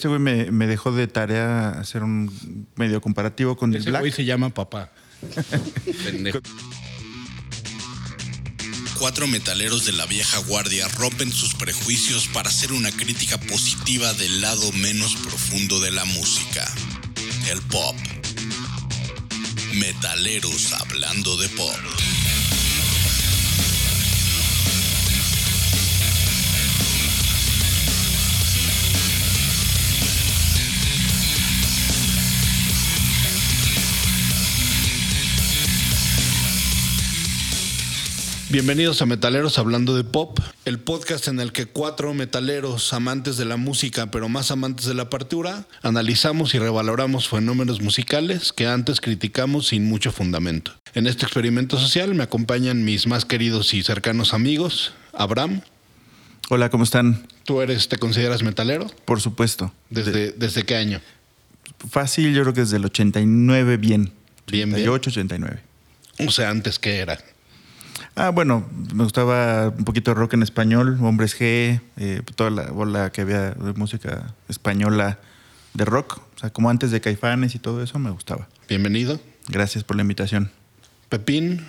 Ese güey me, me dejó de tarea hacer un medio comparativo con el Ese Black. güey se llama papá. Pendejo. Cuatro metaleros de la vieja guardia rompen sus prejuicios para hacer una crítica positiva del lado menos profundo de la música, el pop. Metaleros hablando de pop. Bienvenidos a Metaleros Hablando de Pop, el podcast en el que cuatro metaleros amantes de la música, pero más amantes de la partitura, analizamos y revaloramos fenómenos musicales que antes criticamos sin mucho fundamento. En este experimento social me acompañan mis más queridos y cercanos amigos, Abraham. Hola, ¿cómo están? ¿Tú eres, te consideras metalero? Por supuesto. ¿Desde, ¿desde qué año? Fácil, yo creo que desde el 89 bien. Bien, bien. 88, 89. O sea, antes que era. Ah, bueno, me gustaba un poquito de rock en español, Hombres G, eh, toda la bola que había de música española de rock. O sea, como antes de Caifanes y todo eso, me gustaba. Bienvenido. Gracias por la invitación. Pepín,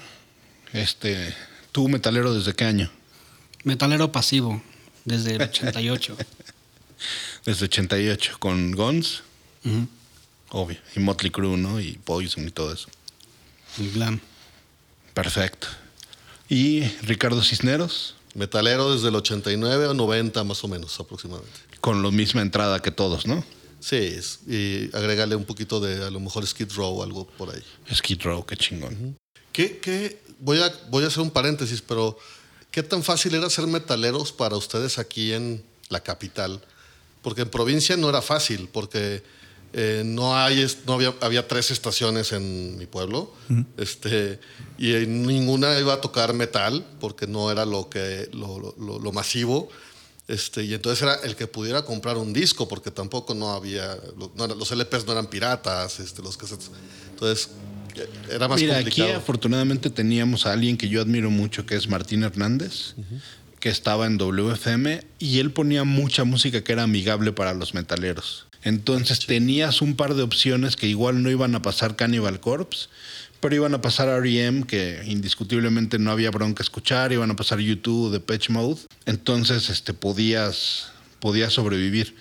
este, ¿tú metalero desde qué año? Metalero pasivo, desde el 88. Desde 88, con Guns, Ujú. obvio, y Motley Crue, ¿no? Y Poison y todo eso. El glam. Perfecto. Y Ricardo Cisneros, Metalero desde el 89 o 90 más o menos aproximadamente. con la misma entrada que todos, ¿no? Sí, es- y agregarle un poquito de a lo mejor Skid Row o algo por ahí. Skid Row, qué chingón. ¿Qué, qué? Voy, a, voy a hacer un paréntesis, pero ¿qué tan fácil era ser metaleros para ustedes aquí en la capital? Porque en provincia no era fácil, porque eh, no, hay, no había, había tres estaciones en mi pueblo, este, y en ninguna iba a tocar metal, porque no era lo, que, lo, lo- lo- masivo. Este, y entonces era el que pudiera comprar un disco, porque tampoco no había, no era- los LPs no eran piratas, este, los cassettes. Entonces eh, era más Mira, aquí complicado. afortunadamente teníamos a alguien que yo admiro mucho, que es Martín Hernández, que estaba en WFM, y él ponía mucha música que era amigable para los metaleros. Entonces tenías un par de opciones que igual no iban a pasar Cannibal Corpse, pero iban a pasar R.E.M., que indiscutiblemente no había bronca escuchar, iban a pasar YouTube, Depeche Mode. Entonces este, podías, podías sobrevivir.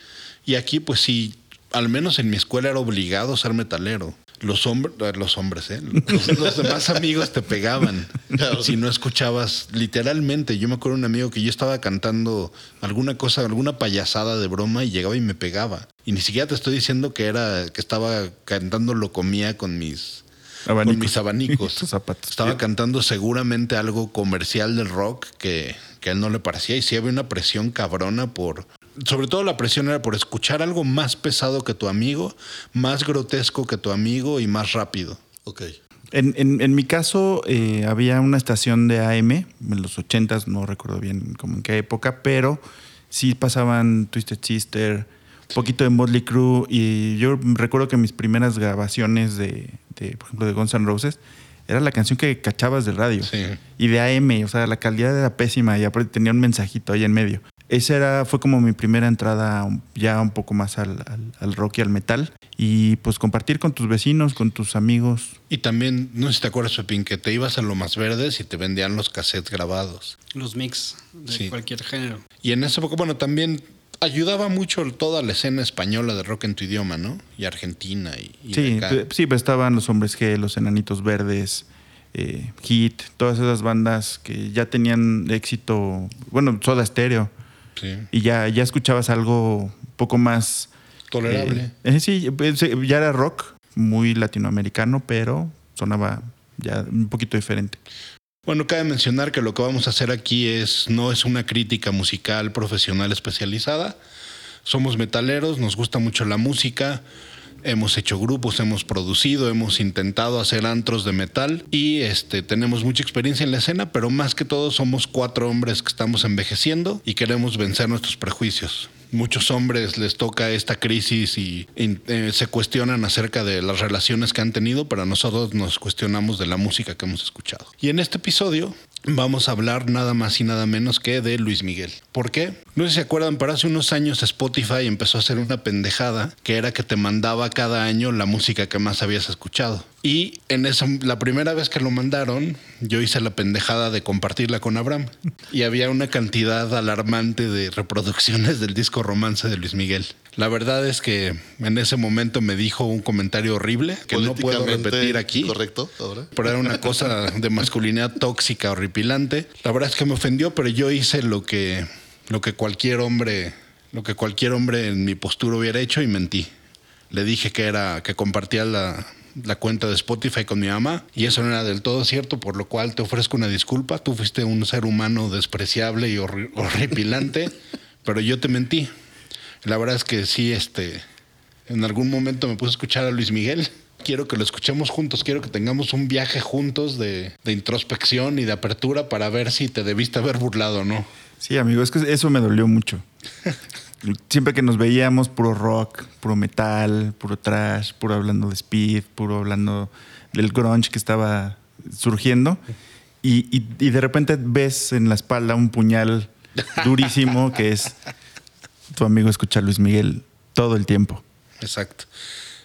Y aquí, pues sí, al menos en mi escuela era obligado ser metalero. Los hombres, los hombres, ¿eh? Los, los demás amigos te pegaban Claro. si no escuchabas literalmente. Yo me acuerdo de un amigo que yo estaba cantando alguna cosa, alguna payasada de broma y llegaba y me pegaba. Y ni siquiera te estoy diciendo que era que estaba cantando lo comía con mis Abanicos. con mis abanicos. Zapatos. Estaba cantando seguramente algo comercial del rock que, que a él no le parecía. Y sí había una presión cabrona por. Sobre todo la presión era por escuchar algo más pesado que tu amigo, más grotesco que tu amigo y más rápido. Ok. En, en- en mi caso, eh, había una estación de AM en los 80s, no recuerdo bien como en qué época, pero sí pasaban Twisted Sister, un poquito de Motley Crue, y yo recuerdo que mis primeras grabaciones de, de, por ejemplo, de Guns N' Roses, era la canción que cachabas del radio. Sí. Y de AM, o sea, la calidad era pésima y aparte tenía un mensajito ahí en medio. Esa era, fue como mi primera entrada ya un poco más al, al- al rock y al metal. Y pues compartir con tus vecinos, con tus amigos, Y también, no sé si te acuerdas, Pepín, que te ibas a lo más verdes y te vendían los cassettes grabados. Los mix de Sí. cualquier género. Y en esa época, bueno, también ayudaba mucho toda la escena española de rock en tu idioma, ¿no? Y Argentina y, y Sí, acá. sí, pues estaban los hombres G, los enanitos verdes, eh, Hit, todas esas bandas que ya tenían éxito, bueno, Soda Stereo, Sí. y ya, ya escuchabas algo un poco más... Tolerable. eh, eh, sí, pues, eh, ya era rock, muy latinoamericano, pero sonaba ya un poquito diferente. Bueno, cabe mencionar que lo que vamos a hacer aquí es no es una crítica musical profesional especializada. Somos metaleros, nos gusta mucho la música, hemos hecho grupos, hemos producido, hemos intentado hacer antros de metal y este tenemos mucha experiencia en la escena, pero más que todo somos cuatro hombres que estamos envejeciendo y queremos vencer nuestros prejuicios. Muchos hombres les toca esta crisis y eh, se cuestionan acerca de las relaciones que han tenido, pero nosotros nos cuestionamos de la música que hemos escuchado. Y en este episodio vamos a hablar nada más y nada menos que de Luis Miguel. ¿Por qué? No sé si se acuerdan, pero hace unos años Spotify empezó a hacer una pendejada que era que te mandaba cada año la música que más habías escuchado. Y en esa, la primera vez que lo mandaron, yo hice la pendejada de compartirla con Abraham. Y había una cantidad alarmante de reproducciones del disco Romance de Luis Miguel. La verdad es que en ese momento me dijo un comentario horrible que no puedo repetir aquí. Correcto, ahora. Pero era una cosa de masculinidad tóxica, horripilante. La verdad es que me ofendió, pero yo hice lo que, lo que cualquier hombre, lo que cualquier hombre en mi postura hubiera hecho y mentí. Le dije que era, que compartía la, la cuenta de Spotify con mi mamá y eso no era del todo cierto, por lo cual te ofrezco una disculpa. Tú fuiste un ser humano despreciable y horri- horripilante, pero yo te mentí. La verdad es que sí, este, en algún momento me puse a escuchar a Luis Miguel. Quiero que lo escuchemos juntos, quiero que tengamos un viaje juntos de, de introspección y de apertura para ver si te debiste haber burlado o no. Sí, amigo, es que eso me dolió mucho. Siempre que nos veíamos, puro rock, puro metal, puro trash, puro hablando de speed, puro hablando del grunge que estaba surgiendo. Y, y- y de repente ves en la espalda un puñal durísimo que es tu amigo escuchar Luis Miguel todo el tiempo. Exacto.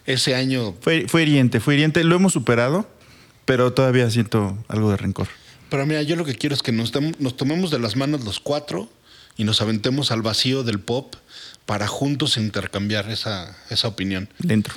Ese año Fue, fue hiriente, fue hiriente. Lo hemos superado, pero todavía siento algo de rencor. Pero mira, yo lo que quiero es que nos tomemos de las manos los cuatro y nos aventemos al vacío del pop para juntos intercambiar esa, esa opinión. Dentro.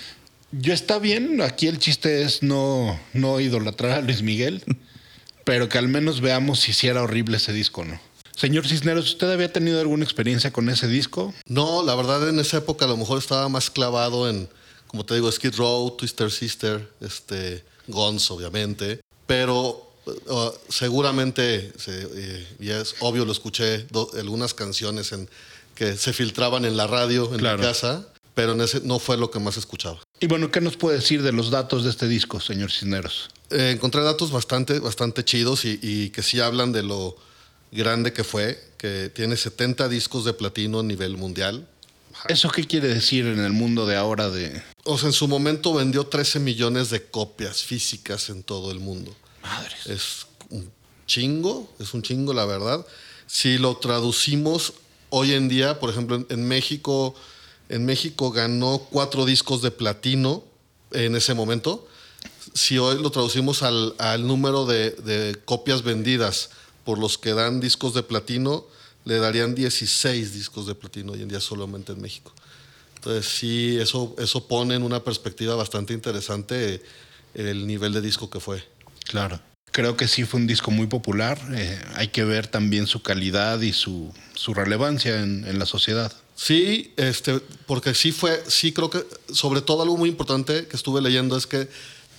Yo está bien, aquí el chiste es no, no idolatrar a Luis Miguel, pero que al menos veamos si sí era horrible ese disco o no. Señor Cisneros, ¿usted había tenido alguna experiencia con ese disco? No, la verdad en esa época a lo mejor estaba más clavado en, como te digo, Skid Row, Twister Sister, este, Guns, obviamente. Pero uh, seguramente, se- eh, y es obvio, lo escuché do- algunas canciones en, que se filtraban en la radio en Claro. mi casa, pero en ese no fue lo que más escuchaba. Y bueno, ¿qué nos puede decir de los datos de este disco, señor Cisneros? Eh, encontré datos bastante, bastante chidos y, y que sí hablan de lo grande que fue, que tiene 70 discos de platino a nivel mundial. ¿Eso qué quiere decir en el mundo de ahora de... O sea, en su momento vendió 13 millones de copias físicas en todo el mundo. Madres. Es un chingo, es un chingo, la verdad. Si lo traducimos hoy en día, por ejemplo, en, México, en México ganó cuatro discos de platino en ese momento. Si hoy lo traducimos al, al número de, de copias vendidas por los que dan discos de platino, le darían 16 discos de platino hoy en día solamente en México. Entonces sí, eso, eso pone en una perspectiva bastante interesante el nivel de disco que fue. Claro. Creo que sí fue un disco muy popular. eh, hay que ver también su calidad y su, su relevancia en, en la sociedad. Sí, este, porque sí fue, sí creo que, sobre todo algo muy importante que estuve leyendo es que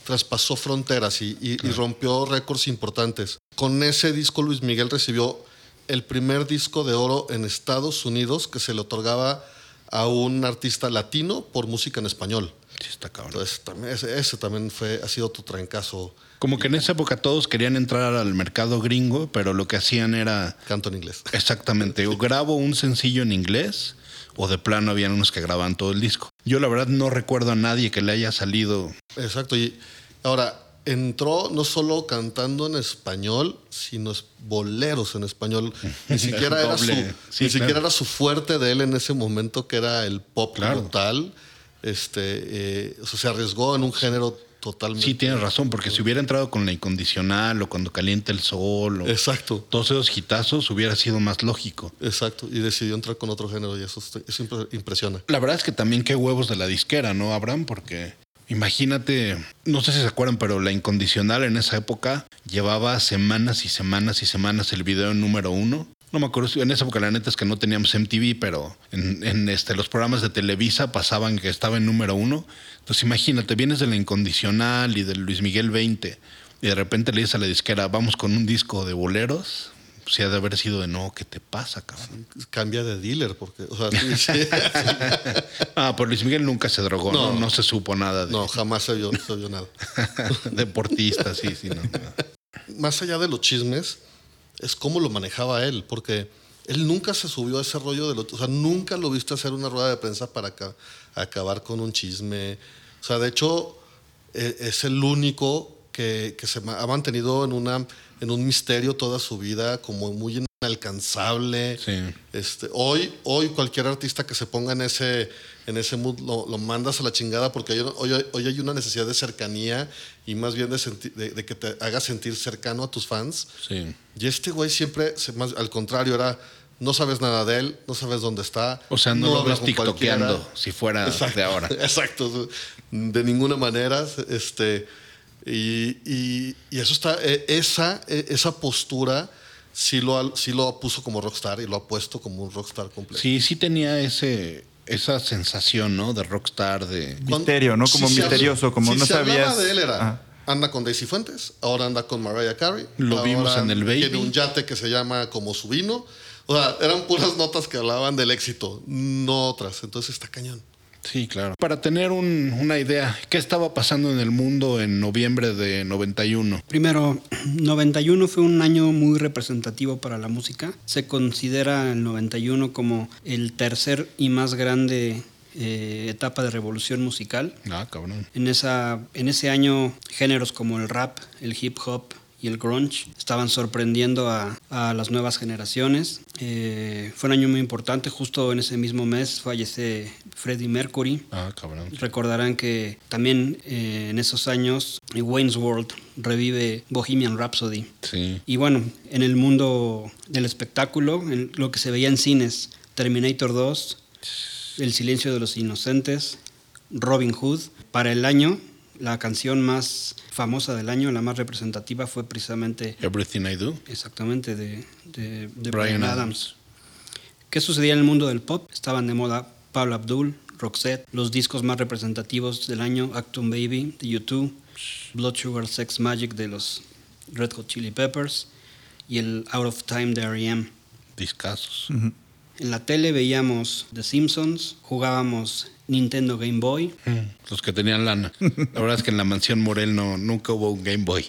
traspasó fronteras y, y- y rompió récords importantes. Con ese disco Luis Miguel recibió el primer disco de oro en Estados Unidos que se le otorgaba a un artista latino por música en español. Sí, está cabrón. Entonces, también, ese, ese también fue, ha sido otro trancazo. Como que en esa época todos querían entrar al mercado gringo, pero lo que hacían era Canto en inglés. exactamente, o grabo un sencillo en inglés, o de plano habían unos que grababan todo el disco. Yo la verdad no recuerdo a nadie que le haya salido. Exacto. Y ahora, entró no solo cantando en español, sino boleros en español. Ni siquiera, era su, Doble. Sí, ni siquiera claro. era su fuerte de él en ese momento, que era el pop Claro. Este, eh, o sea, se arriesgó en un género totalmente. Sí, tienes razón, porque si hubiera entrado con la incondicional o cuando calienta el sol o Exacto. todos esos hitazos hubiera sido más lógico. Exacto. Y decidió entrar con otro género y eso, eso impre- impresiona. La verdad es que también qué huevos de la disquera, ¿no, Abraham? Porque imagínate, no sé si se acuerdan, pero la incondicional en esa época llevaba semanas y semanas y semanas el video número uno. No me acuerdo, en esa época la neta es que no teníamos MTV, pero en, en, este, los programas de Televisa pasaban que estaba en número uno. Entonces imagínate, vienes de la incondicional y del Luis Miguel 20 y de repente le dices a la disquera, vamos con un disco de boleros. Si ha de haber sido de no, ¿qué te pasa, cabrón? Cambia de dealer, porque, o sea, sí, sí. Ah, pues Luis Miguel nunca se drogó, ¿no? No. No, se supo nada de no, jamás se vio, se vio nada. deportista, sí, sí, no. no. más allá de los chismes, es cómo lo manejaba él, porque él nunca se subió a ese rollo de lo, o sea, nunca lo viste hacer una rueda de prensa para aca- acabar con un chisme. O sea, de hecho, e- es el único que se ha mantenido en un misterio toda su vida, como muy inalcanzable. Sí. Este, hoy, hoy cualquier artista que se ponga en ese, en ese mood lo, lo mandas a la chingada porque hoy, hoy- hoy hay una necesidad de cercanía y más bien de, senti- de, de que te haga sentir cercano a tus fans. Sí. Y este güey siempre, se- más, al contrario, era, no sabes nada de él, no sabes dónde está. O sea, no, lo ves tiktokeando si fuera de ahora. Exacto, de ninguna manera. Este, y, y- y eso está, eh, esa, eh, esa postura sí lo, sí lo puso como rockstar y lo ha puesto como un rockstar completo. Sí, sí tenía ese, esa sensación, ¿no? De rockstar, de... Misterio, ¿no? Como misterioso, habla- como si no se sabías- de él era, anda con Daisy Fuentes, ahora anda con Mariah Carey. Lo ahora vimos en el Baby. Tiene un yate que se llama como su vino. O sea, eran puras notas que hablaban del éxito, no otras. Entonces está cañón. Sí, claro. Para tener un- una idea, ¿qué estaba pasando en el mundo en noviembre de 91? Primero, 91 fue un año muy representativo para la música. Se considera el 91 como el tercer y más grande eh, etapa de revolución musical. Ah, cabrón. En, esa, en ese año, géneros como el rap, el hip hop y el grunge estaban sorprendiendo a, a las nuevas generaciones. Eh, fue un año muy importante. Justo en ese mismo mes fallece Freddie Mercury. Ah, cabrón. Recordarán que también eh, en esos años Wayne's World revive Bohemian Rhapsody. Sí. Y bueno, en el mundo del espectáculo, en lo que se veía en cines, Terminator 2, El silencio de los inocentes, Robin Hood. Para el año, la canción más famosa del año, la más representativa, fue precisamente Everything I Do. exactamente de, de- de Bryan Bryan Adams. ¿Qué sucedía en el mundo del pop? Estaban de moda Paula Abdul, Roxette, los discos más representativos del año, Acton Baby de U2, Blood Sugar Sex Magic de los Red Hot Chili Peppers y el Out of Time de R.E.M. Discasos. En la tele veíamos The Simpsons, jugábamos Nintendo Game Boy, Mm, Los que tenían lana. La verdad es que en la mansión Morel no, nunca hubo un Game Boy.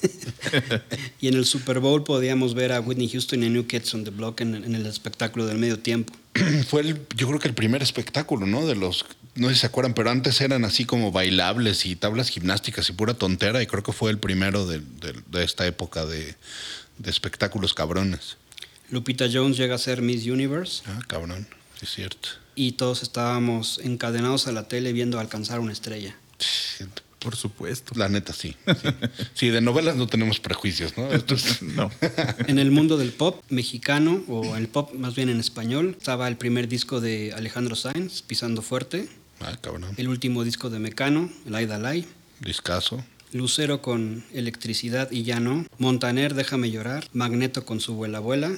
y en el Super Bowl podíamos ver a Whitney Houston y a New Kids on the Block en, en el espectáculo del medio tiempo. Fue el, yo creo que el primer espectáculo, ¿no? De los, no sé si se acuerdan, pero antes eran así como bailables y tablas gimnásticas y pura tontera y creo que fue el primero de, de- de esta época de, de espectáculos cabrones. Lupita Jones llega a ser Miss Universe Ah, cabrón, sí es cierto. y todos estábamos encadenados a la tele viendo alcanzar una estrella. Por supuesto. La neta, sí. Sí, Sí, de novelas no tenemos prejuicios, ¿no? Esto es- No. En el mundo del pop mexicano, o el pop más bien en español, estaba el primer disco de Alejandro Sainz, Pisando Fuerte, Ah, cabrón. el último disco de Mecano, El Aida Lai, Discaso. Lucero con Electricidad y Ya No, Montaner, Déjame Llorar, Magneto con su Vuela Vuela,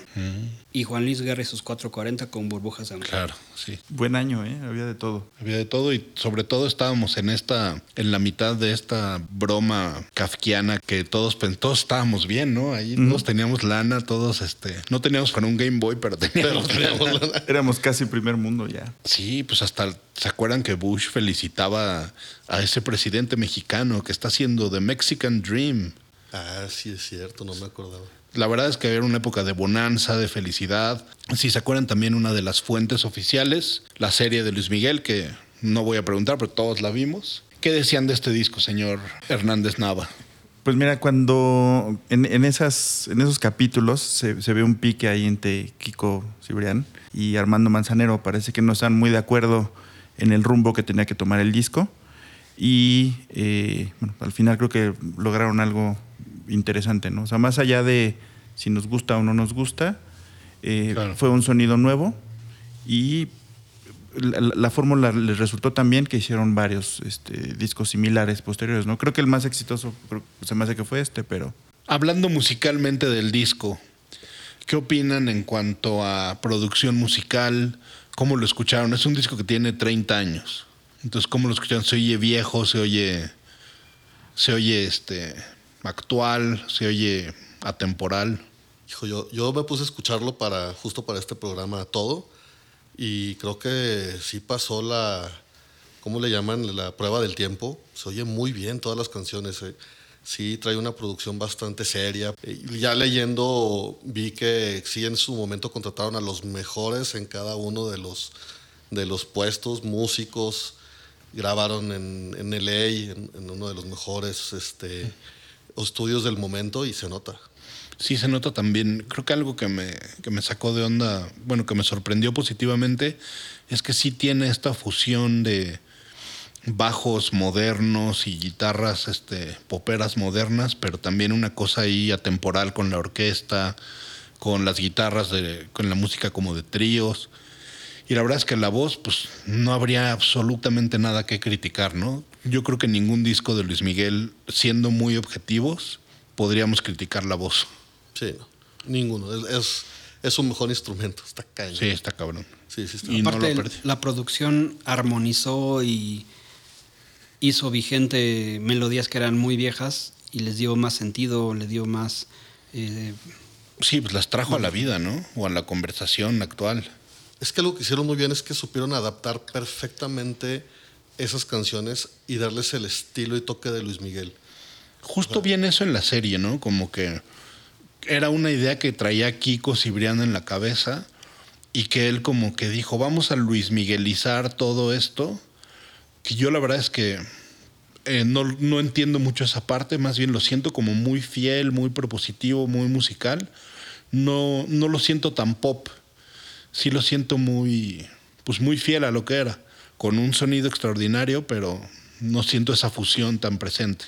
y Juan Luis Guerra y sus 440 con Burbujas de Amor. Claro, sí. Buen año, ¿eh? Había de todo. Había de todo y sobre todo estábamos en esta, en la mitad de esta broma kafkiana que todos, todos estábamos bien, ¿no? Ahí todos teníamos lana, todos, este, no teníamos para un Game Boy, pero teníamos. Éramos casi primer mundo ya. sí, pues hasta, ¿se acuerdan que Bush felicitaba a ese presidente mexicano que está haciendo The Mexican Dream? Ah, sí es cierto, no me acordaba. La verdad es que era una época de bonanza, de felicidad. Si se acuerdan también una de las fuentes oficiales, la serie de Luis Miguel, que no voy a preguntar, pero todos la vimos. ¿Qué decían de este disco, señor Hernández Nava? Pues mira, cuando en, en esas, en esos capítulos se, se ve un pique ahí entre Kiko Cibrián y Armando Manzanero. Parece que no están muy de acuerdo en el rumbo que tenía que tomar el disco. Y eh, bueno, al final creo que lograron algo interesante, ¿no? O sea, más allá de si nos gusta o no nos gusta, eh, Claro. fue un sonido nuevo y la, la- la fórmula les resultó tan bien que hicieron varios este, discos similares posteriores, ¿no? Creo que el más exitoso creo- se me hace que fue este, pero Hablando musicalmente del disco, ¿qué opinan en cuanto a producción musical? ¿Cómo lo escucharon? Es un disco que tiene 30 años. Entonces, ¿cómo lo escucharon? ¿Se oye viejo? ¿Se oye, se oye este, actual? ¿Se oye atemporal? Hijo, yo, yo me puse a escucharlo para, justo para este programa todo y creo que sí pasó la, ¿cómo le llaman? La prueba del tiempo. Se oye muy bien todas las canciones. eh. Sí, trae una producción bastante seria. Eh, Ya leyendo vi que sí en su momento contrataron a los mejores en cada uno de los, de los puestos, músicos, grabaron en, en LA, en, en uno de los mejores este, estudios del momento y se nota. Sí, se nota también. Creo que algo que me, que me sacó de onda, bueno, que me sorprendió positivamente, es que sí tiene esta fusión de bajos modernos y guitarras este, poperas modernas, pero también una cosa ahí atemporal con la orquesta, con las guitarras, de, con la música como de tríos. Y la verdad es que la voz, pues no habría absolutamente nada que criticar, ¿no? Yo creo que ningún disco de Luis Miguel, siendo muy objetivos, podríamos criticar la voz. Sí, no, ninguno. Es, es, un mejor instrumento, está cañón. Sí, está cabrón. Sí, sí está. Y no Aparte, lo la producción armonizó y hizo vigente melodías que eran muy viejas y les dio más sentido, le dio más... eh, Sí, pues las trajo a la vida, ¿no? O a la conversación actual. Es que algo que hicieron muy bien es que supieron adaptar perfectamente esas canciones y darles el estilo y toque de Luis Miguel. Justo viene eso en la serie, ¿no? Como que era una idea que traía Kiko Cibrián en la cabeza y que él como que dijo, vamos a Luis Miguelizar todo esto, que yo la verdad es que eh, no, no entiendo mucho esa parte, más bien lo siento como muy fiel, muy propositivo, muy musical. No, no lo siento tan pop, sí lo siento muy, pues muy fiel a lo que era, con un sonido extraordinario, pero no siento esa fusión tan presente.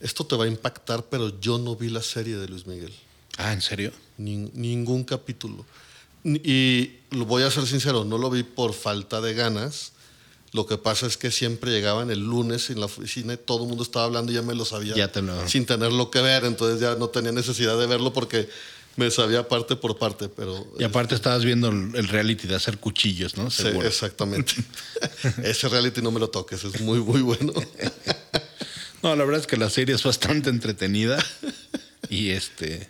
Esto te va a impactar, pero yo no vi la serie de Luis Miguel. Ah, ¿en serio? Nin- ningún capítulo. Y lo voy a ser sincero, no lo vi por falta de ganas. Lo que pasa es que siempre llegaban el lunes en la oficina y todo el mundo estaba hablando y ya me lo sabía Ya te lo- sin tenerlo que ver, entonces ya no tenía necesidad de verlo porque me sabía parte por parte, pero Y aparte estabas viendo el reality de hacer cuchillos, ¿no? Sí, Seguro. exactamente. Ese reality no me lo toques, es muy, muy bueno. No, la verdad es que la serie es bastante entretenida y este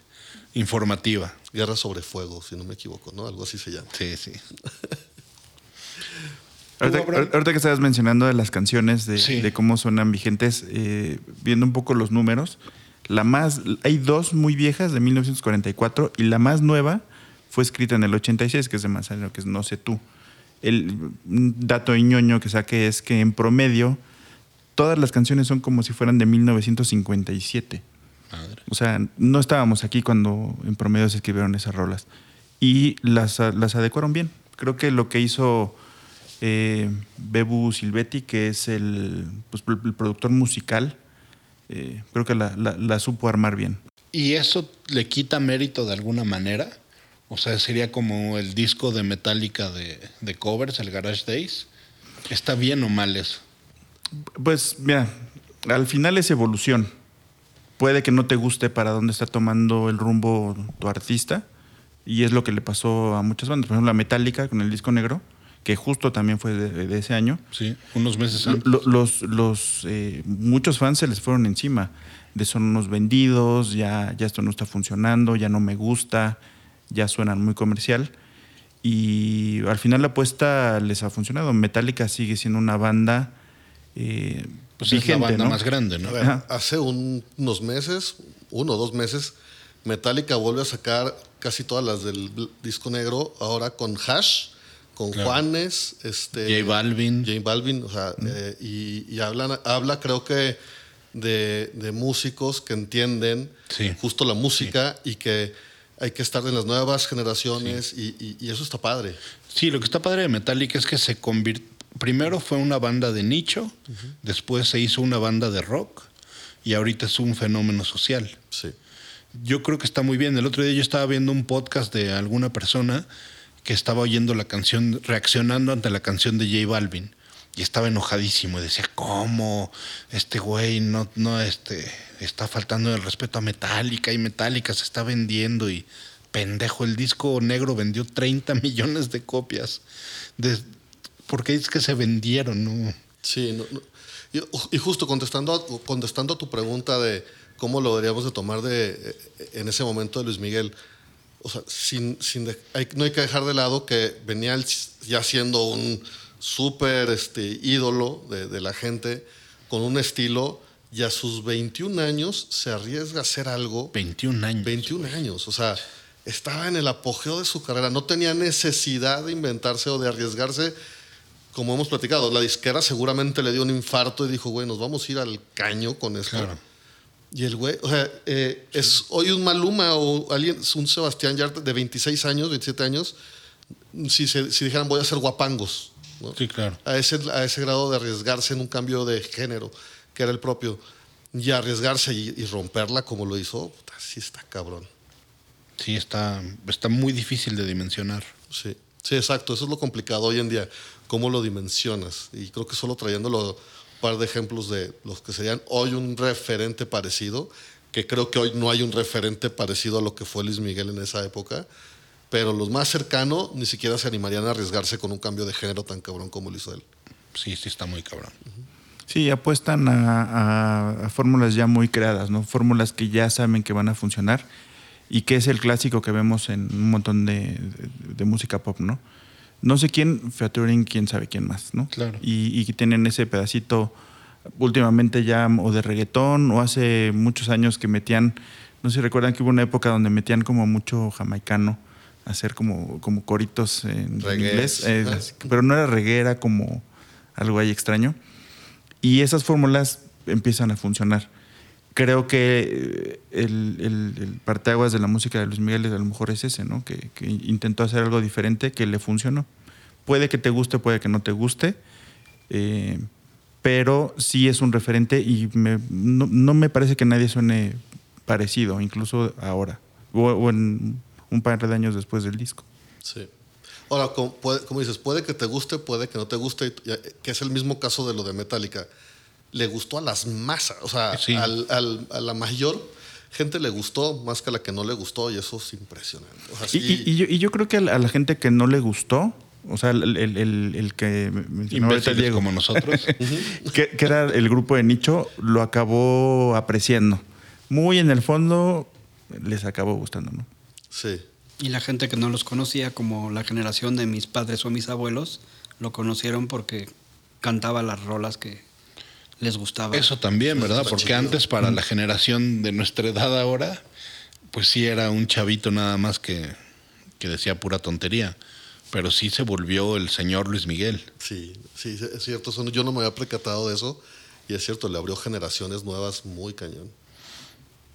informativa. Guerra sobre fuego, si no me equivoco, ¿no? Algo así se llama. Sí, sí. Ahorita, que estabas mencionando de las canciones, de, Sí. de cómo suenan vigentes, eh, viendo un poco los números, la más, hay dos muy viejas de 1944 y la más nueva fue escrita en el 86, que es de Manzanero, que es No sé tú. El dato ñoño que saqué es que en promedio todas las canciones son como si fueran de 1957. Madre. O sea, no estábamos aquí cuando en promedio se escribieron esas rolas. Y las, las adecuaron bien. Creo que lo que hizo eh, Bebu Silvetti, que es el, pues, el productor musical, eh, creo que la, la- la supo armar bien. ¿Y eso le quita mérito de alguna manera? O sea, sería como el disco de Metallica de, de covers, el Garage Days. ¿Está bien o mal eso? Pues mira, al final es evolución. Puede que no te guste para dónde está tomando el rumbo tu artista. Y es lo que le pasó a muchas bandas. Por ejemplo, a Metallica con el disco negro, que justo también fue de, de ese año. Sí, unos meses antes. lo- los, los, eh, muchos fans se les fueron encima. De son unos vendidos, ya, ya esto no está funcionando, ya no me gusta, ya suenan muy comercial. Y al final la apuesta les ha funcionado. Metallica sigue siendo una banda eh, Pues es la vigente, banda ¿no? más grande, ¿no? A ver, Ajá. hace un- unos meses, uno o dos meses, Metallica vuelve a sacar casi todas las del disco negro, ahora con Hash, con Claro. Juanes, este, J Balvin. J Balvin, o sea, eh, y, y hablan, habla creo que de, de músicos que entienden Sí. justo la música y que hay que estar en las nuevas generaciones y, y- y eso está padre. Sí, lo que está padre de Metallica es que se convirtió. Primero fue una banda de nicho, después se hizo una banda de rock y ahorita es un fenómeno social. Sí. Yo creo que está muy bien. El otro día yo estaba viendo un podcast de alguna persona que estaba oyendo la canción, reaccionando ante la canción de J Balvin. Y estaba enojadísimo y decía, ¿cómo? Este güey no, no este, está faltando el respeto a Metallica y Metallica se está vendiendo y pendejo, el disco negro vendió 30 millones de copias. De, porque es que se vendieron. Sí. Y, justo contestando a, contestando tu pregunta de cómo lo deberíamos de tomar de, eh, en ese momento de Luis Miguel, o sea, sin, sin de- hay- no hay que dejar de lado que venía ya siendo un súper este, ídolo de, de la gente, con un estilo, y a sus 21 años se arriesga a hacer algo 21 años. 21 años, o sea, estaba en el apogeo de su carrera, no tenía necesidad de inventarse o de arriesgarse, como hemos platicado. La disquera seguramente le dio un infarto y dijo, güey, nos vamos a ir al caño con esto. Claro. Y el güey, o sea, eh, es hoy un Maluma o alguien, un Sebastián Yarte de 26 años, 27 años, si, se, si dijeran voy a hacer guapangos. ¿no? Sí, claro. A ese, a ese grado de arriesgarse en un cambio de género, que era el propio. Y arriesgarse y, y romperla como lo hizo, puta, sí está cabrón. Sí, está, está muy difícil de dimensionar. Sí, sí, exacto. Eso es lo complicado hoy en día, cómo lo dimensionas. Y creo que solo trayéndolo par de ejemplos de los que serían hoy un referente parecido, que creo que hoy no hay un referente parecido a lo que fue Luis Miguel en esa época, pero los más cercanos ni siquiera se animarían a arriesgarse con un cambio de género tan cabrón como lo hizo él. Sí, sí, está muy cabrón. Sí, apuestan a, a- a fórmulas ya muy creadas, ¿no? Fórmulas que ya saben que van a funcionar y que es el clásico que vemos en un montón de, de- de música pop, ¿no? No sé quién, featuring quién sabe quién más, ¿no? Claro. Y, y tienen ese pedacito últimamente ya o de reggaetón o hace muchos años que metían, no sé si recuerdan que hubo una época donde metían como mucho jamaicano, hacer como, como coritos en, inglés, eh, pero no era reggae, era como algo ahí extraño. Y esas fórmulas empiezan a funcionar. Creo que eh, el, el, parteaguas de la música de Luis Miguel a lo mejor es ese, ¿no? Que, intentó hacer algo diferente que le funcionó. Puede que te guste, puede que no te guste, eh, pero sí es un referente y me- no, no me parece que nadie suene parecido, incluso ahora, o, en un par de años después del disco. Sí. Ahora, como, puede- como dices, puede que te guste, puede que no te guste, y- que es el mismo caso de lo de Metallica. Le gustó a las masas, o sea, Sí. al- al- a la mayor gente le gustó más que a la que no le gustó, y eso es impresionante. O sea, Y, sí- y- y yo, y yo creo que a la, a la gente que no le gustó, o sea, el, el- el- el que mencionó Diego, como nosotros. que, que era el grupo de nicho, lo acabó apreciando. Muy en el fondo les acabó gustando, ¿no? sí. Y la gente que no los conocía, como la generación de mis padres o mis abuelos, lo conocieron porque cantaba las rolas que les gustaba. Eso también, ¿verdad? Porque chido. antes para la generación de nuestra edad ahora, pues sí era un chavito nada más que, que decía pura tontería. Pero sí se volvió el señor Luis Miguel. Sí, sí, es cierto. yo no me había percatado de eso. Y es cierto, le abrió generaciones nuevas muy cañón.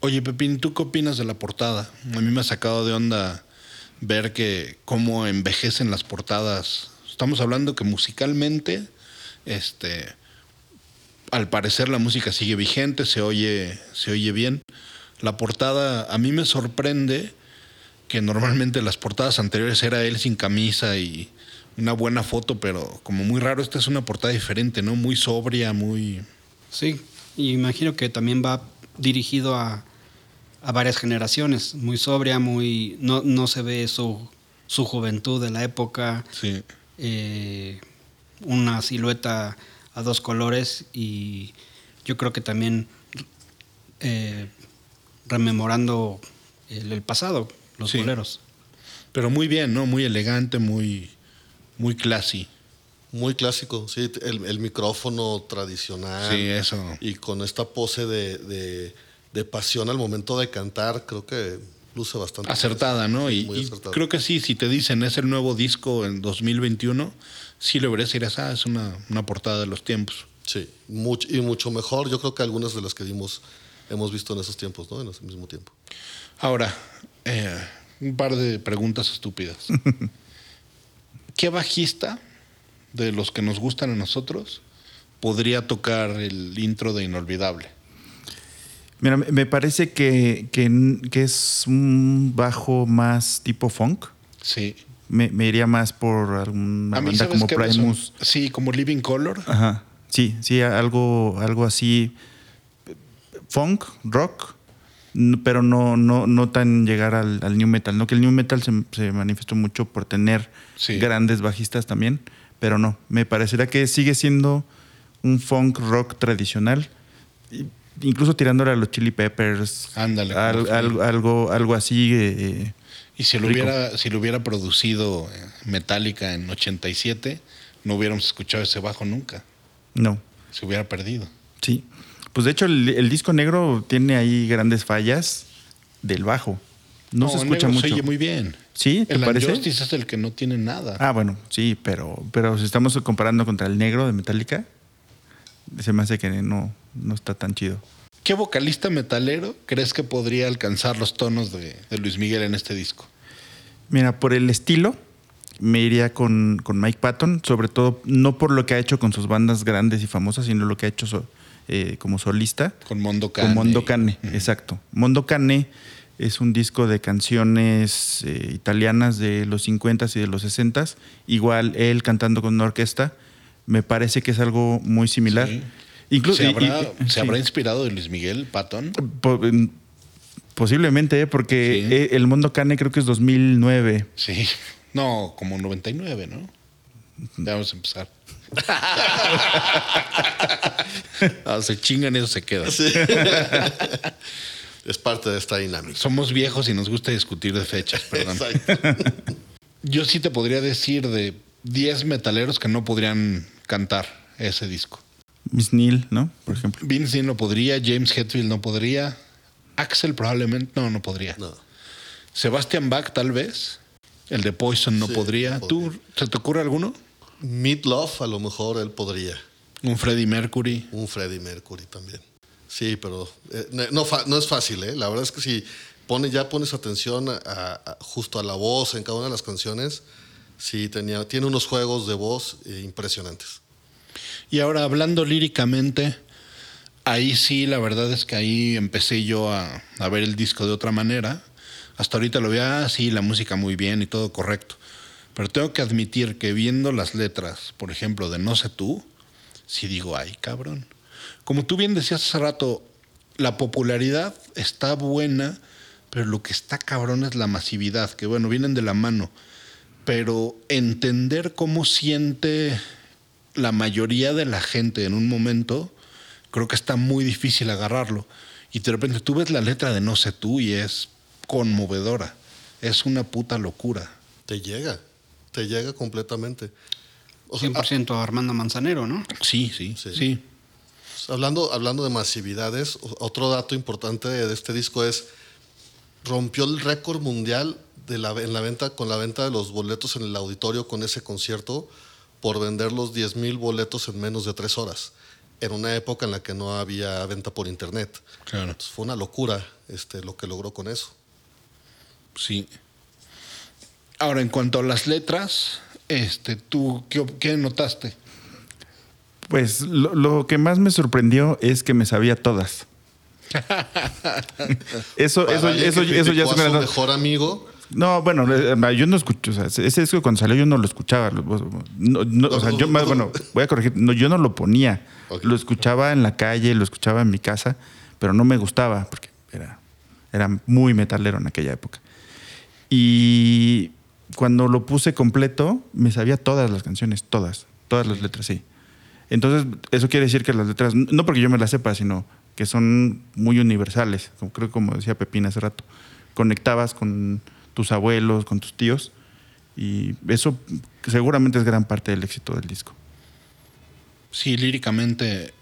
Oye, Pepín, ¿tú qué opinas de la portada? A mí me ha sacado de onda ver que cómo envejecen las portadas. Estamos hablando que musicalmente, este, al parecer la música sigue vigente, se oye, se oye bien. La portada, a mí me sorprende que normalmente las portadas anteriores era él sin camisa y una buena foto, pero como muy raro, esta es una portada diferente, ¿no? Muy sobria, muy... Sí, y imagino que también va dirigido a, a varias generaciones, muy sobria, muy no, no se ve su, su juventud de la época, Sí. eh, una silueta a dos colores y yo creo que también eh, rememorando el, el pasado, los Sí. boleros. Pero muy bien, ¿no? Muy elegante, muy, muy classy. Muy clásico, sí. El, el micrófono tradicional. Sí, eso. Y con esta pose de, de- de pasión al momento de cantar, creo que luce bastante. Acertada, ¿no? Sí, Y, creo que sí, si te dicen es el nuevo disco en 2021, sí lo verías y dirás, ah, es una, una portada de los tiempos. Sí, y mucho mejor, yo creo que algunas de las que vimos, hemos visto en esos tiempos, ¿no? En ese mismo tiempo. Ahora, eh, un par de preguntas estúpidas. ¿Qué bajista de los que nos gustan a nosotros podría tocar el intro de Inolvidable? Mira, me- parece que, que, que es un bajo más tipo funk. Sí. Me, me iría más por alguna A mí, banda ¿sabes como Primus. Sí, como Living Color. Ajá. Sí, sí, algo, algo así. Funk, rock, pero no, no, no tan llegar al, al new metal. No que el new metal se, se manifestó mucho por tener Sí. grandes bajistas también, pero no. Me parecería que sigue siendo un funk rock tradicional. Incluso tirándole a los Chili Peppers. Ándale, al- al- algo, algo así. eh, Y si lo, Rico. hubiera, si lo hubiera producido eh, Metallica en 87, no hubiéramos escuchado ese bajo nunca. no. Se hubiera perdido. Sí. Pues de hecho el, el disco negro tiene ahí grandes fallas del bajo. No, se escucha negro mucho. Se oye muy bien. ¿Sí? ¿Te el parece? Es el que no tiene nada. Ah, bueno, sí, pero, pero si estamos comparando contra el negro de Metallica, se me hace que no, no está tan chido. ¿Qué vocalista metalero crees que podría alcanzar los tonos de, de Luis Miguel en este disco? Mira, por el estilo, me iría con, con Mike Patton, sobre todo no por lo que ha hecho con sus bandas grandes y famosas, sino lo que ha hecho so- eh, como solista. Con Mondo Cane. Con Mondo Cane, exacto. Mondo Cane es un disco de canciones eh, italianas de los 50s y de los 60s. Igual él cantando con una orquesta. Me parece que es algo muy similar. Sí. Incluso, ¿Se, habrá, y- ¿se sí. habrá inspirado de Luis Miguel, Patton? Po- en- Posiblemente, ¿eh? porque Sí. eh, el Mondo Cane creo que es 2009. Sí. No, como 99, ¿no? Ya vamos a empezar. Ah, se chingan y eso se queda. Es parte de esta dinámica. Somos viejos y nos gusta discutir de fechas, perdón. Exacto. Yo sí te podría decir de 10 metaleros que no podrían cantar ese disco. Miss Neil, ¿no? Por ejemplo. Vince Neil no podría, James Hetfield no podría, Axel probablemente no, no podría. No. Sebastian Bach tal vez, el de Poison no Sí, podría. no ¿Tú se te ocurre alguno? Meat Love, a lo mejor él podría. Un Freddie Mercury. Un Freddie Mercury también. Sí, pero eh, no, es fácil, ¿eh? La verdad es que si pone, ya pones atención a- a- justo a la voz en cada una de las canciones, sí tenía, tiene unos juegos de voz eh, impresionantes. Y ahora hablando líricamente, ahí sí, la verdad es que ahí empecé yo a, a ver el disco de otra manera. Hasta ahorita lo veía así, la música muy bien y todo correcto. Pero tengo que admitir que viendo las letras, por ejemplo, de No sé tú, sí digo, ay, cabrón. Como tú bien decías hace rato, la popularidad está buena, pero lo que está cabrón es la masividad, que bueno, vienen de la mano. Pero entender cómo siente la mayoría de la gente en un momento, creo que está muy difícil agarrarlo. Y de repente tú ves la letra de No sé tú y es conmovedora. Es una puta locura. Te llega, te llega completamente. O sea, 100% Armando Manzanero, ¿no? Sí, sí, Sí. sí. Hablando, hablando de masividades, otro dato importante de este disco es rompió el récord mundial de la, en la venta con la venta de los boletos en el auditorio con ese concierto por vender los 10 mil boletos en menos de tres horas. En una época en la que no había venta por internet. Claro. Entonces, fue una locura este, lo que logró con eso. Sí. Ahora, en cuanto a las letras, este, ¿tú qué, qué notaste? Pues lo, lo que más me sorprendió es que me sabía todas. eso, Para eso, eso, eso ya es una- mejor amigo. No, bueno, eh, yo no escucho, o sea, ese disco cuando salió yo no lo escuchaba. no- no, o sea, yo más, bueno, voy a corregir, no, yo no lo ponía. Lo escuchaba en la calle, lo escuchaba en mi casa, pero no me gustaba porque era, era muy metalero en aquella época. Y cuando lo puse completo, me sabía todas las canciones, todas, todas las letras, sí. Entonces, eso quiere decir que las letras, no porque yo me las sepa, sino que son muy universales, como creo que como decía Pepín hace rato. Conectabas con tus abuelos, con tus tíos, y eso seguramente es gran parte del éxito del disco. Sí, líricamente,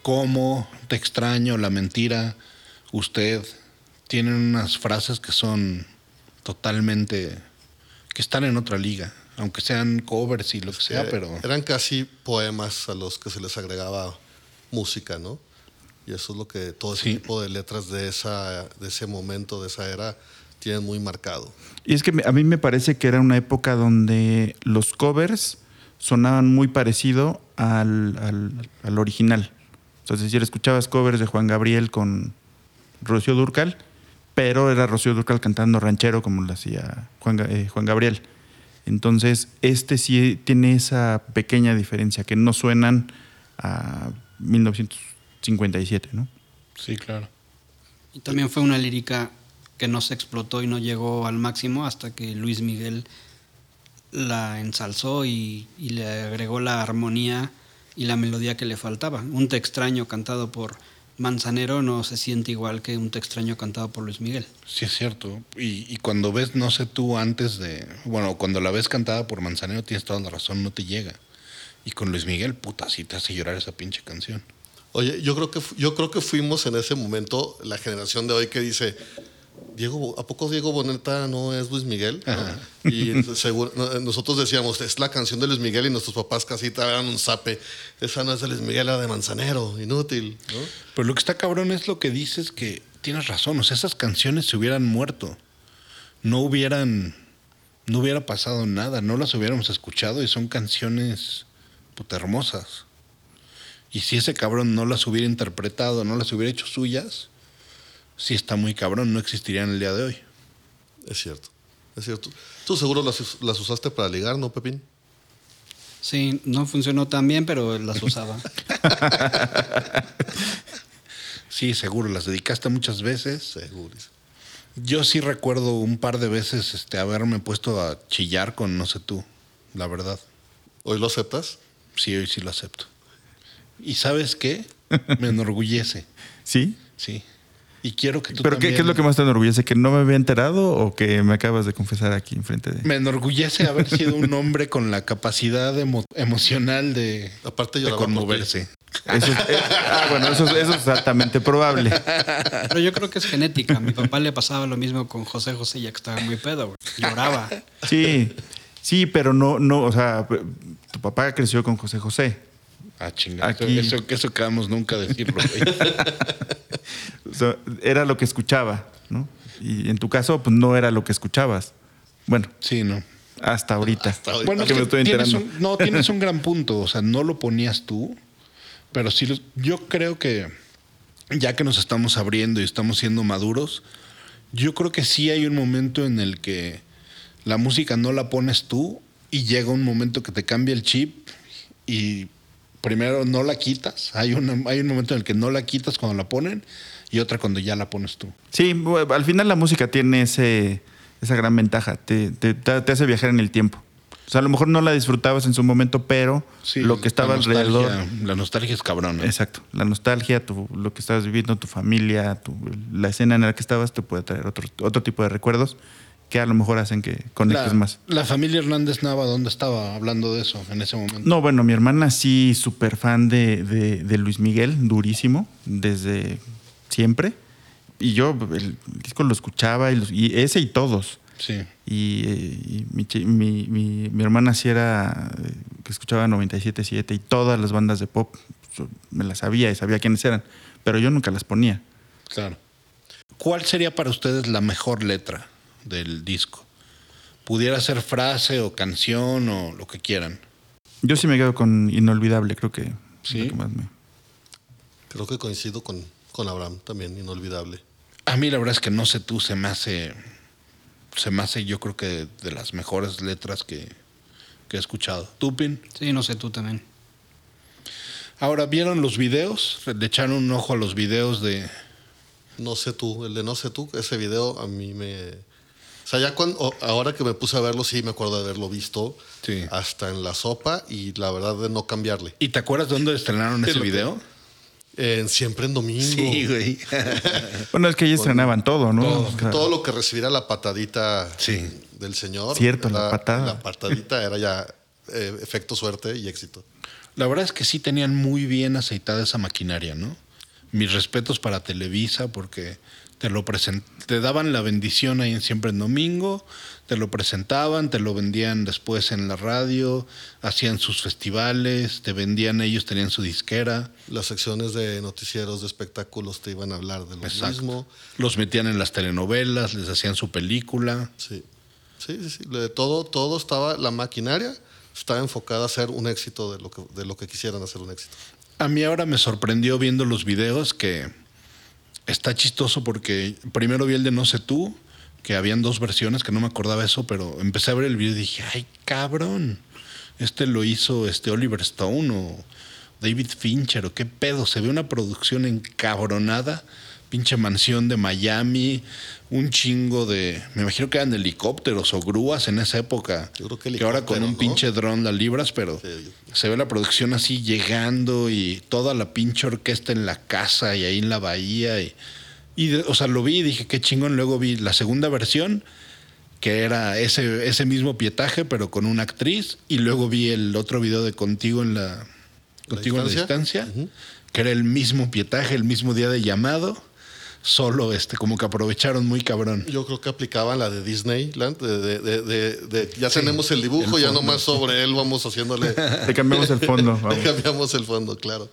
¿cómo? Te extraño, la mentira, usted. Tienen unas frases que son totalmente. que están en otra liga. Aunque sean covers y lo que sea, Eh, pero. Eran casi poemas a los que se les agregaba música, ¿no? Y eso es lo que todo ese Sí. tipo de letras de, esa, de ese momento, de esa era, tienen muy marcado. Y es que a mí me parece que era una época donde los covers sonaban muy parecido al, al- al original. O sea, es decir, escuchabas covers de Juan Gabriel con Rocío Durcal, pero era Rocío Durcal cantando ranchero como lo hacía Juan, eh, Juan Gabriel. Entonces, este sí tiene esa pequeña diferencia, que no suenan a 1957, ¿no? Sí, claro. Y también fue una lírica que no se explotó y no llegó al máximo hasta que Luis Miguel la ensalzó y, y le agregó la armonía y la melodía que le faltaba. Un te extraño cantado por Manzanero no se siente igual que un te extraño cantado por Luis Miguel. Sí, es cierto. Y, y cuando ves, no sé tú, antes de. Bueno, cuando la ves cantada por Manzanero, tienes toda la razón, no te llega. Y con Luis Miguel, puta, sí te hace llorar esa pinche canción. Oye, yo creo que, yo creo que fuimos en ese momento la generación de hoy que dice Diego, ¿a poco Diego Boneta no es Luis Miguel? ¿no? Y seguro- nosotros decíamos, es la canción de Luis Miguel y nuestros papás casi te daban un zape. Esa no es de Luis Miguel, era de Manzanero, inútil. ¿no? Pero lo que está cabrón es lo que dices que tienes razón. O sea, esas canciones se hubieran muerto. No hubieran. No hubiera pasado nada. No las hubiéramos escuchado y son canciones puta hermosas. Y si ese cabrón no las hubiera interpretado, no las hubiera hecho suyas, sí está muy cabrón. No existirían el día de hoy. Es cierto, es cierto. Tú seguro las usaste para ligar, ¿no, Pepín? Sí, no funcionó tan bien, pero las usaba. Sí, seguro. Las dedicaste muchas veces. Seguro. Yo sí recuerdo un par de veces este, haberme puesto a chillar con no sé tú, la verdad. ¿Hoy lo aceptas? Sí, hoy sí lo acepto. ¿Y sabes qué? Me enorgullece, ¿Sí? sí. Y quiero que tú ¿Pero qué, también- qué es lo que más te enorgullece? ¿Que no me había enterado o que me acabas de confesar aquí enfrente de...? Me enorgullece haber sido un hombre con la capacidad emo- emocional de, Aparte de conmoverse. Eso es- eh, ah, bueno, eso, es- eso es altamente probable. Pero yo creo que es genética. A mi papá le pasaba lo mismo con José José, ya que estaba muy pedo, güey. Lloraba. Sí, sí, pero no, no, o sea, tu papá creció con José José. Ah, chingada. Aquí- Eso, eso, eso quedamos nunca decirlo, güey. O sea, era lo que escuchaba, ¿no? Y en tu caso, pues no era lo que escuchabas. Bueno, Sí, no. hasta ahorita. Hasta ahorita. Bueno, que me tienes un- no, tienes un gran punto. O sea, no lo ponías tú, pero sí, yo creo que ya que nos estamos abriendo y estamos siendo maduros, yo creo que sí hay un momento en el que la música no la pones tú y llega un momento que te cambia el chip y primero no la quitas. Hay, una- hay un momento en el que no la quitas cuando la ponen y otra cuando ya la pones tú. Sí, al final la música tiene ese, esa gran ventaja, te, te- te- hace viajar en el tiempo. O sea, a lo mejor no la disfrutabas en su momento, pero Sí, lo que estaba la alrededor... La nostalgia es cabrón. ¿eh? Exacto, la nostalgia, tu- lo que estabas viviendo, tu familia, tu- la escena en la que estabas te puede traer otro, otro tipo de recuerdos que a lo mejor hacen que conectes La, más. la familia Hernández Nava, ¿dónde estaba hablando de eso en ese momento? No, bueno, mi hermana sí, súper fan de, de- de Luis Miguel, durísimo, desde siempre. Y yo el disco lo escuchaba, y, los- y ese y todos. Sí. Y, eh, y mi, mi- mi- mi hermana sí era eh, que escuchaba 97.7 y todas las bandas de pop me las sabía y sabía quiénes eran, pero yo nunca las ponía. Claro. ¿Cuál sería para ustedes la mejor letra del disco? Pudiera ser frase o canción o lo que quieran. Yo sí me quedo con Inolvidable, creo que, ¿Sí? que más me... Creo que coincido con, con Abraham también, inolvidable. A mí la verdad es que no sé tú, se me hace, se me hace yo creo que de las mejores letras que, que he escuchado. ¿Tupin? Sí, no sé, tú también. Ahora, ¿vieron los videos? ¿Le echaron un ojo a los videos de... No sé tú, el de No sé tú, ese video a mí me... O sea, ya cuando, ahora que me puse a verlo, sí me acuerdo de haberlo visto Sí. hasta en la sopa y la verdad de no cambiarle. ¿Y te acuerdas de dónde estrenaron ese video? En Siempre en Domingo. Sí, güey. Bueno, es que ahí estrenaban todo, ¿no? Todo, lo que recibiera la patadita Sí. del señor. Cierto, la patada. La patadita era ya eh, efecto suerte y éxito. La verdad es que sí tenían muy bien aceitada esa maquinaria, ¿no? Mis respetos para Televisa porque te lo te daban la bendición ahí en siempre en domingo, te lo presentaban, te lo vendían después en la radio, hacían sus festivales, te vendían ellos, tenían su disquera, Las secciones de noticieros, de espectáculos te iban a hablar de lo Exacto. mismo. los metían en las telenovelas, les hacían su película. Sí, sí, sí. sí. De todo, todo estaba, la maquinaria estaba enfocada a hacer un éxito de lo que, de lo que quisieran hacer un éxito. A mí ahora me sorprendió viendo los videos que está chistoso porque primero vi el de No sé tú, que habían dos versiones, que no me acordaba eso, pero empecé a ver el video y dije, ay, cabrón, este lo hizo este Oliver Stone o David Fincher o qué pedo, se ve una producción encabronada, pinche mansión de Miami, un chingo de, me imagino que eran helicópteros o grúas en esa época, Yo creo que que ahora con un pinche dron la libras, pero Sí. se ve la producción así llegando y toda la pinche orquesta en la casa y ahí en la bahía. Y, o sea, lo vi y dije, qué chingón. Luego vi la segunda versión, que era ese, ese mismo pietaje, pero con una actriz. Y luego vi el otro video de Contigo en la, contigo en la distancia? distancia, que era el mismo pietaje, el mismo día de llamado. Solo este, como que aprovecharon muy cabrón. Yo creo que aplicaban la de Disneyland, de, de, de, de- de- ya tenemos el dibujo, ya nomás sobre él vamos haciéndole, Le cambiamos el fondo. vamos. cambiamos el fondo, claro.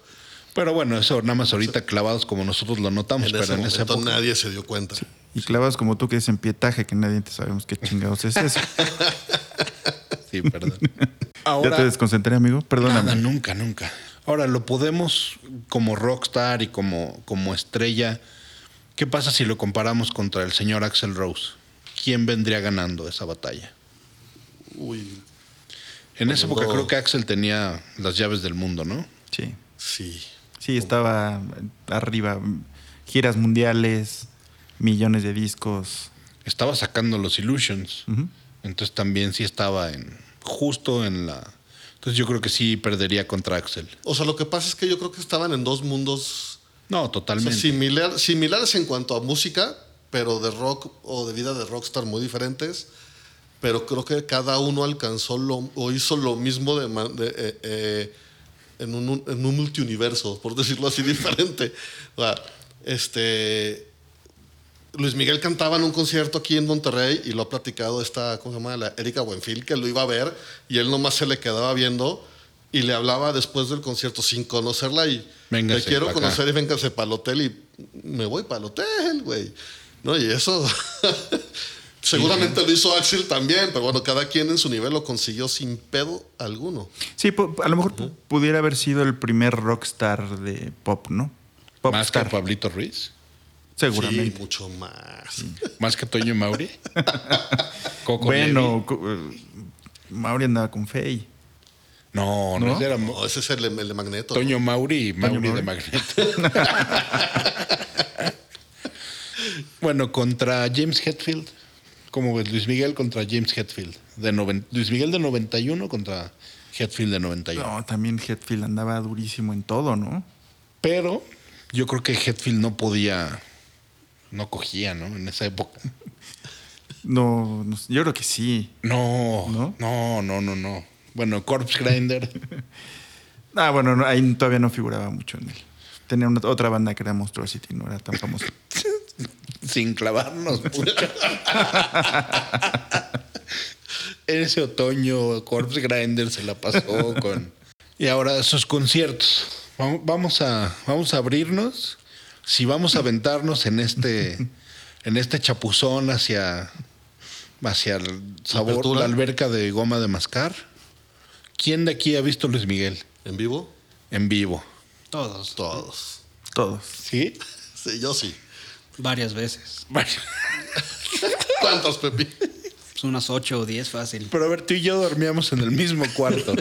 Pero bueno, eso nada más ahorita clavados como nosotros lo notamos, En pero ese en esa momento nadie se dio cuenta. Y clavas como tú que es en pietaje, que nadie te sabemos qué chingados es eso. Sí, perdón. ya Ahora, te desconcentré, amigo. nada, Perdóname. nunca, nunca. Ahora, lo podemos como rockstar y como, como estrella. ¿Qué pasa si lo comparamos contra el señor Axel Rose? ¿Quién vendría ganando esa batalla? Uy, En esa época creo que Axel tenía las llaves del mundo, ¿no? Sí. sí. Sí, estaba arriba. Giras mundiales, millones de discos. Estaba sacando los Illusions. Entonces también sí estaba en justo en la... Entonces yo creo que sí perdería contra Axel. O sea, lo que pasa es que yo creo que estaban en dos mundos No, o sea, totalmente. similar- similares en cuanto a música, pero de rock o de vida de rockstar muy diferentes. Pero creo que cada uno alcanzó lo, o hizo lo mismo de, de, eh, eh, en, un, en un multiuniverso, por decirlo así, diferente. O sea, este, Luis Miguel cantaba en un concierto aquí en Monterrey y lo ha platicado esta, ¿cómo se llama? La Erika Buenfil, que lo iba a ver y él nomás se le quedaba viendo y le hablaba después del concierto sin conocerla y Véngase te quiero acá. conocer y véngase para el hotel y me voy para el hotel, güey. ¿No? Y eso seguramente lo hizo Axel también, pero bueno, cada quien en su nivel lo consiguió sin pedo alguno. Sí, a lo mejor pu- pudiera haber sido el primer rockstar de pop, ¿no? Más que Pablito Ruiz. seguramente. Sí, mucho más. Más que Toño Mauri. Coco bueno, eh, Mauri andaba con Fey. No, no, ¿No? ese era No, ese es el, el de Magneto. Toño Mauri y Mauri Mauri. de Magneto. bueno, contra James Hetfield. ¿Cómo ves? Luis Miguel contra James Hetfield. De noven- Luis Miguel de 91 contra Hetfield de 91. No, también Hetfield andaba durísimo en todo, ¿no? Pero yo creo que Hetfield no podía, no cogía, ¿no? En esa época. No, yo creo que sí. No, ¿No? no, no, no, no. Bueno, Corpse Grinder. Ah, bueno, no, ahí todavía no figuraba mucho en él. Tenía una- otra banda que era Monstruosity, no era tan famosa. sin clavarnos mucho. Ese otoño, Corpse Grinder se la pasó con. Y ahora sus conciertos. Vamos- Vamos a, vamos a abrirnos. Si vamos a aventarnos en este, en este chapuzón hacia, hacia el sabor, apertura. la alberca de goma de mascar. ¿Quién de aquí ha visto Luis Miguel ¿En vivo? en vivo? Todos. Todos. Todos. ¿Sí? Sí, yo sí. Varias veces. ¿Cuántos, Pepi? Pues unas ocho o diez fácil. Pero a ver, tú y yo dormíamos en el mismo cuarto,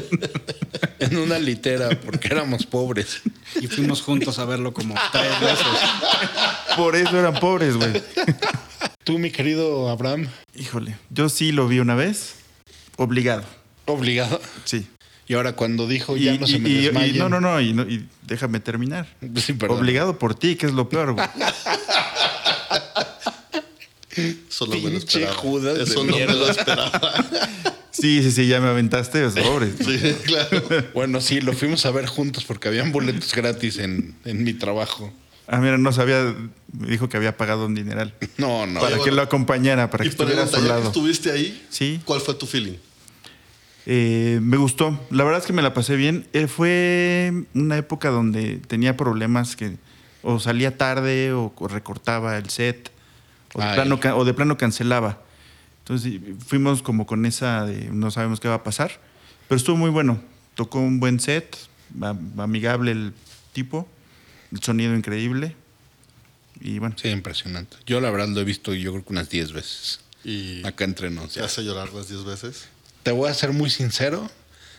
en una litera, porque éramos pobres. Y fuimos juntos a verlo como tres veces. Por eso eran pobres, güey. Tú, mi querido Abraham, Híjole, yo sí lo vi una vez, obligado, obligado. sí. Y ahora cuando dijo Y, ya no se y- me y- no, no, no, y, no- y déjame terminar. Sí. Obligado por ti, que es lo peor, güey. Eso no me lo Pinche esperaba. Judas Eso no me mierda. lo esperaba. Sí, sí, sí, ya me aventaste, es pobres. Sí, claro. Bueno, sí, lo fuimos a ver juntos porque habían boletos gratis en, en mi trabajo. Ah, mira, no sabía, me dijo que había pagado un dineral. No, no. para que bueno. lo acompañara, para que estuviera a su que lado. estuviste ahí, Sí. ¿cuál fue tu feeling? Eh, me gustó. La verdad es que me la pasé bien. Eh, fue una época donde tenía problemas que o salía tarde o, o recortaba el set o de, plano, o de plano cancelaba. Entonces fuimos como con esa de no sabemos qué va a pasar. Pero estuvo muy bueno. Tocó un buen set, am- amigable el tipo, el sonido increíble. Y bueno, Sí, impresionante. Yo la verdad lo he visto yo creo que unas 10 veces. Y Acá entre nos. te hace llorar las 10 veces. Te voy a ser muy sincero.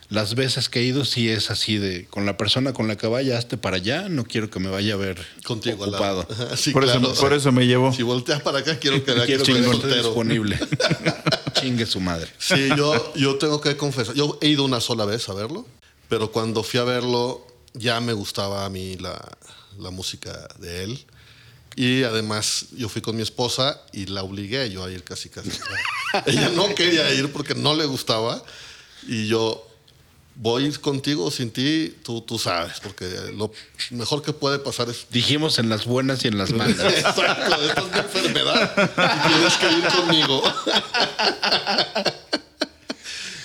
Las veces que he ido sí es así de con la persona con la que vaya, hazte para allá, no quiero que me vaya a ver Contigo ocupado. Sí, por, claro. eso, por eso me llevó. Si volteas para acá, quiero que Quiero que esté disponible. Chingue su madre. Sí, yo, yo tengo que confesar. Yo he ido una sola vez a verlo, pero cuando fui a verlo ya me gustaba a mí la, la música de él. Y además yo fui con mi esposa y la obligué yo a ir casi casi. Ella no quería ir porque no le gustaba y yo voy contigo o sin ti, tú, tú sabes, porque lo mejor que puede pasar es Dijimos en las buenas y en las malas. Exacto, esta es mi enfermedad y tienes que ir conmigo.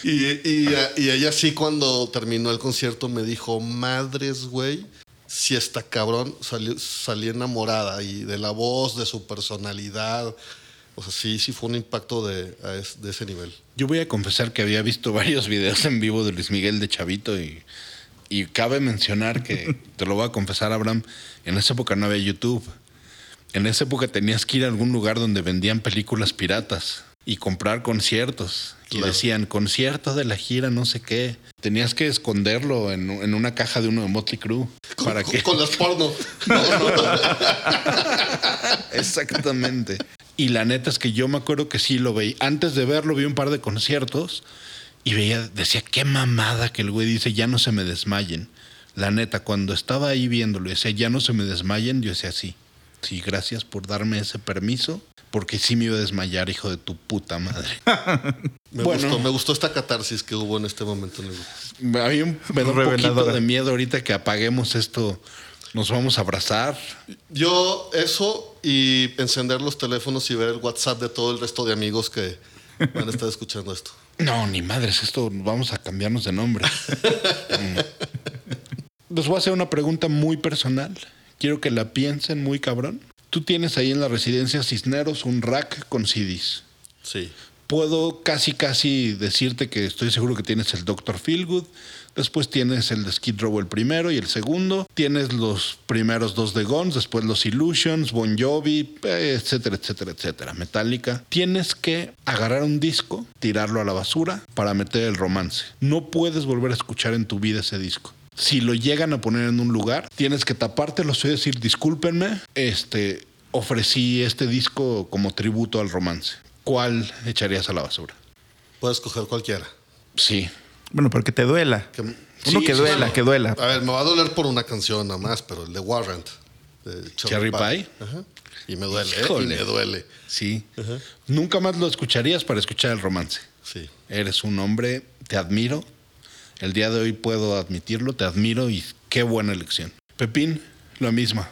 y, y- y ella sí, cuando terminó el concierto, me dijo, madres, güey, si esta cabrón salió, salí enamorada y de la voz, de su personalidad. O sea, sí, sí fue un impacto de, es- de ese nivel. Yo voy a confesar que había visto varios videos en vivo de Luis Miguel de Chavito y, y cabe mencionar que, te lo voy a confesar, Abraham, en esa época no había YouTube. En esa época tenías que ir a algún lugar donde vendían películas piratas y comprar conciertos. Y Claro. decían, concierto de la gira, no sé qué. Tenías que esconderlo en, en una caja de uno de Motley Crue. ¿Para con, que con las porno. No, no. Exactamente. Y la neta es que yo me acuerdo que sí lo veía. Antes de verlo vi un par de conciertos y veía, decía, qué mamada que el güey dice, ya no se me desmayen. La neta, cuando estaba ahí viéndolo y decía, ya no se me desmayen, yo decía, sí, sí, gracias por darme ese permiso, porque sí me iba a desmayar, hijo de tu puta madre. Me, Bueno. gustó, me gustó esta catarsis que hubo en este momento en el grupo. A mí un- me da un poquito de miedo ahorita que apaguemos esto. Nos vamos a abrazar. Yo eso y encender los teléfonos y ver el WhatsApp de todo el resto de amigos que van a estar escuchando esto. No, ni madres, esto vamos a cambiarnos de nombre. Mm. Les voy a hacer una pregunta muy personal. Quiero que la piensen muy cabrón. Tú tienes ahí en la residencia Cisneros un rack con CDs. Sí. Puedo casi, casi decirte que estoy seguro que tienes el Dr. Feelgood. Después tienes el de Skid Row el primero y el segundo. Tienes los primeros dos de Guns, después los Illusions, Bon Jovi, etcétera, etcétera, etcétera. Metallica. Tienes que agarrar un disco, tirarlo a la basura para meter el romance. No puedes volver a escuchar en tu vida ese disco. Si lo llegan a poner en un lugar, tienes que taparte los oídos y decir, discúlpenme, este, ofrecí este disco como tributo al romance. ¿Cuál echarías a la basura? Puedes coger cualquiera. Sí. Bueno, porque te duela. Que- Uno Sí, que duela, que duela. A ver, me va a doler por una canción nada más, pero el de Warrant. de Cherry Pie. Ajá. Y me duele, ¿eh? Y me duele. Sí. Nunca más lo escucharías para escuchar el romance. Sí. Eres un hombre, te admiro. El día de hoy puedo admitirlo, te admiro y qué buena elección. Pepín, lo mismo.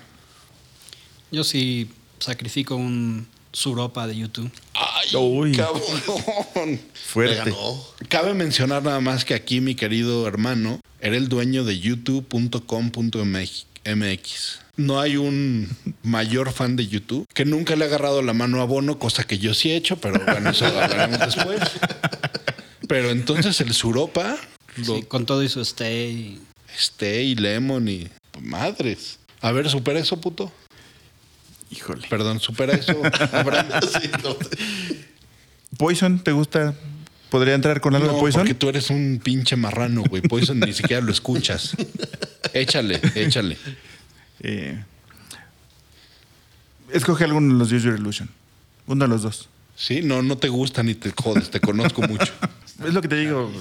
Yo sí sacrifico un suropa de YouTube. ¡Ay, Uy. cabrón! Fuerte. ganó. Cabe mencionar nada más que aquí mi querido hermano era el dueño de youtube.com.mx. No hay un mayor fan de YouTube que nunca le ha agarrado la mano a Bono, cosa que yo sí he hecho, pero bueno, eso lo hablaremos después. Pero entonces el Suropa, Sí, con todo y su stay. este y Lemon y madres. A ver, supera eso, puto. Híjole. Perdón, supera eso. Sí, no Poison, ¿te gusta? ¿Podría entrar con algo No, de Poison? porque tú eres un pinche marrano, güey. Poison ni siquiera lo escuchas. Échale, échale. Eh, escoge alguno de los Use Your Illusion. Uno de los dos. Sí, no, no te gusta ni te jodes, te conozco mucho. Es lo que te digo.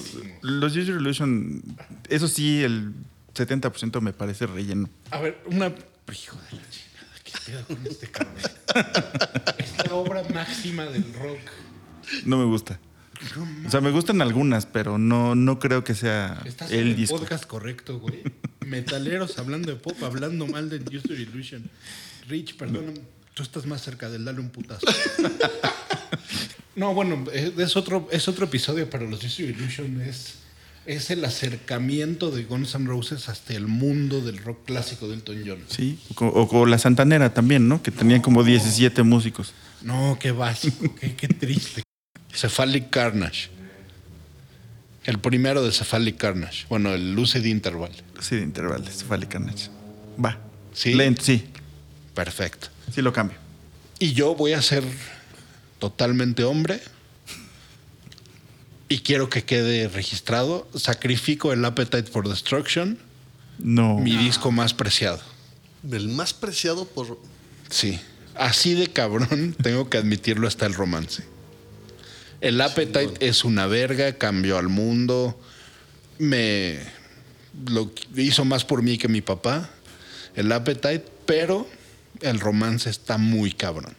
Los Use Your Illusion, eso sí, el 70% me parece relleno. A ver, una. Hijo de la chingada, ¿qué pedo con este cabrón? Es la obra máxima del rock. No me gusta. O sea, me gustan algunas, pero no, no creo que sea Estás en el el disco. podcast correcto, güey. Metaleros hablando de pop, hablando mal del User Illusion. Rich, perdóname, tú estás más cerca del dale un putazo. No, bueno, es otro, es otro episodio para los User Illusion. Es, es el acercamiento de Guns N' Roses hasta el mundo del rock clásico de Elton John. Sí, o, o con la Santanera también, ¿no? Que tenían como 17 músicos. No, qué básico, qué, qué triste. Cephalic Carnage. El primero de Cephalic Carnage. Bueno, el Lucid Interval. Sí, de intervalos, vale, Carnage. Va. Sí. Lento, sí. Perfecto. Sí lo cambio. Y yo voy a ser totalmente hombre. Y quiero que quede registrado. Sacrifico el Appetite for Destruction, No. mi disco más preciado. El más preciado por. Sí. Así de cabrón, tengo que admitirlo hasta el romance. El Appetite es una verga, cambió al mundo. Me lo hizo más por mí que mi papá. El Appetite, pero el romance está muy cabrón.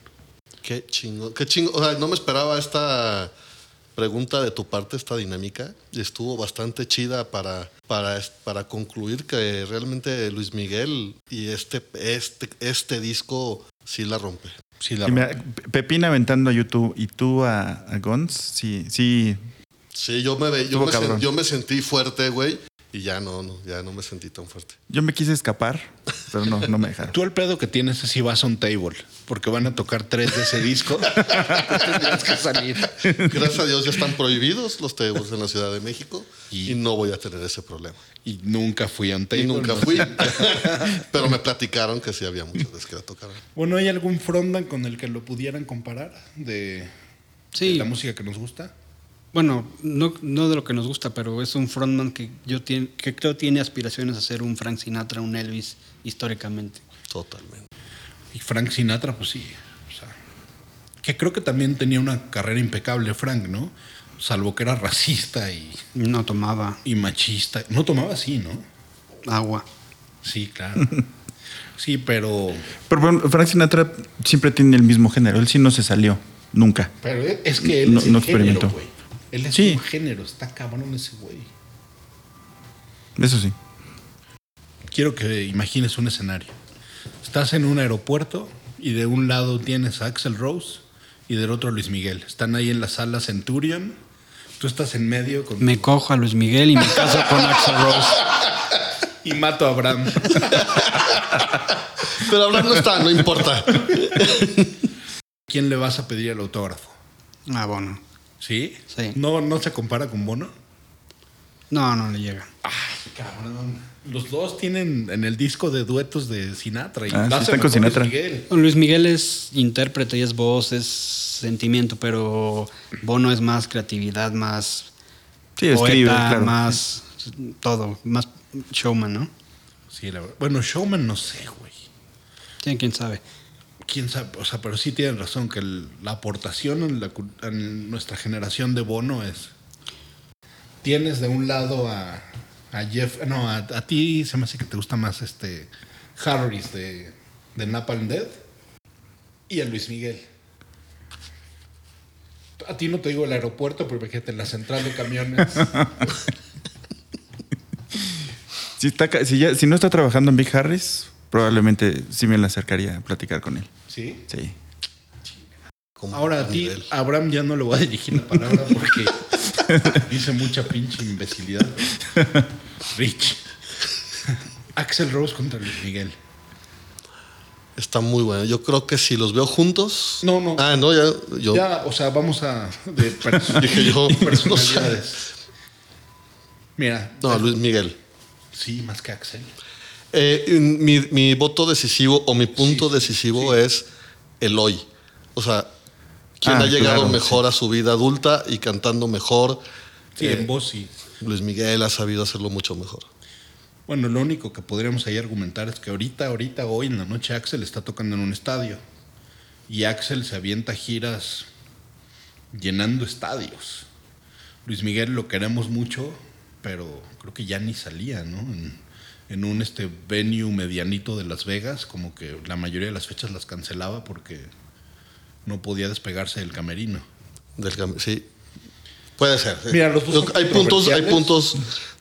Qué chingo. Qué chingo. O sea, no me esperaba esta pregunta de tu parte, esta dinámica, y estuvo bastante chida para, para, para concluir que realmente Luis Miguel y este, este, este disco sí la rompe. Sí, la rompe. Pepín aventando a YouTube y tú a, a Guns, sí, sí. Sí, yo me, ve- yo me, sen- yo me sentí fuerte, güey, y ya no, no, ya no me sentí tan fuerte. Yo me quise escapar, pero no, no me dejaron. Tú el pedo que tienes es si vas a un table, porque van a tocar tres de ese disco. Tendrías que salir. Gracias a Dios ya están prohibidos los tables en la Ciudad de México Y- y, no voy a tener ese problema. Y nunca fui a un table. Y nunca ¿no? fui, pero me platicaron que sí había muchas veces que la tocaron. Bueno, ¿hay algún frontman con el que lo pudieran comparar de, Sí. de la música que nos gusta? Bueno, no, no de lo que nos gusta, pero es un frontman que yo tiene, que creo tiene aspiraciones a ser un Frank Sinatra, un Elvis históricamente. Totalmente. Y Frank Sinatra, pues sí. O sea, que creo que también tenía una carrera impecable, Frank, ¿no? Salvo que era racista y, No tomaba y machista. No tomaba así, ¿no? agua. Sí, claro. Sí, pero, Pero bueno, Frank Sinatra siempre tiene el mismo género. Él sí no se salió, nunca. pero es que él No- es el no género, experimentó. güey. Él es Sí. un género, está cabrón ese güey. Eso sí. Quiero que imagines un escenario. Estás en un aeropuerto y de un lado tienes a Axel Rose y del otro a Luis Miguel. Están ahí en la sala Centurion. Tú estás en medio con Me cojo a Luis Miguel y me caso con Axel Rose. y mato a Abraham. Pero Abraham no está, no importa. ¿Quién le vas a pedir el autógrafo? Ah, bueno. ¿Sí? Sí. ¿No, no se compara con Bono? No, no le llega. Cabrón. Los dos tienen en el disco de duetos de Sinatra. Y Ah, sí, están con Sinatra. Luis Miguel. Luis Miguel es intérprete y es voz, es sentimiento, pero Bono es más creatividad, más Sí, escribe, poeta, claro. más todo, más showman, ¿no? Sí, la verdad. Bueno, Showman no sé, güey. Sí, quién sabe. quién sabe, o sea, pero sí tienen razón que el- la aportación en, la en nuestra generación de Bono es. Tienes de un lado a, a Jeff, no, a, a ti se me hace que te gusta más este Harris de, de Napalm Dead y a Luis Miguel. A ti no te digo el aeropuerto, pero fíjate en la central de camiones. Si, está, si, ya- si no está trabajando en Big Harris, probablemente sí me la acercaría a platicar con él. ¿Sí? Sí. Como Ahora a ti, Abraham ya no le voy a dirigir la palabra porque dice mucha pinche imbecilidad. Rich. Axel Rose contra Luis Miguel. Está muy bueno. Yo creo que si los veo juntos. No, no. Ah, no, ya. Yo Ya, o sea, vamos a. De dije yo. personalidades. Mira. No, Luis Miguel. Sí, más que Axel. Eh, mi, mi voto decisivo o mi punto Sí, decisivo es el hoy. O sea, ¿quién Ah, ha llegado claro, mejor a su vida adulta y cantando mejor? Sí, Eh, en voz sí. Luis Miguel ha sabido hacerlo mucho mejor. Bueno, lo único que podríamos ahí argumentar es que ahorita, ahorita, hoy en la noche, Axel está tocando en un estadio. Y Axel se avienta giras llenando estadios. Luis Miguel lo queremos mucho, pero creo que ya ni salía, ¿no? En, en un este venue medianito de Las Vegas, como que la mayoría de las fechas las cancelaba porque no podía despegarse del camerino. Del cam- sí. Puede ser. Mira, los dos hay puntos, hay puntos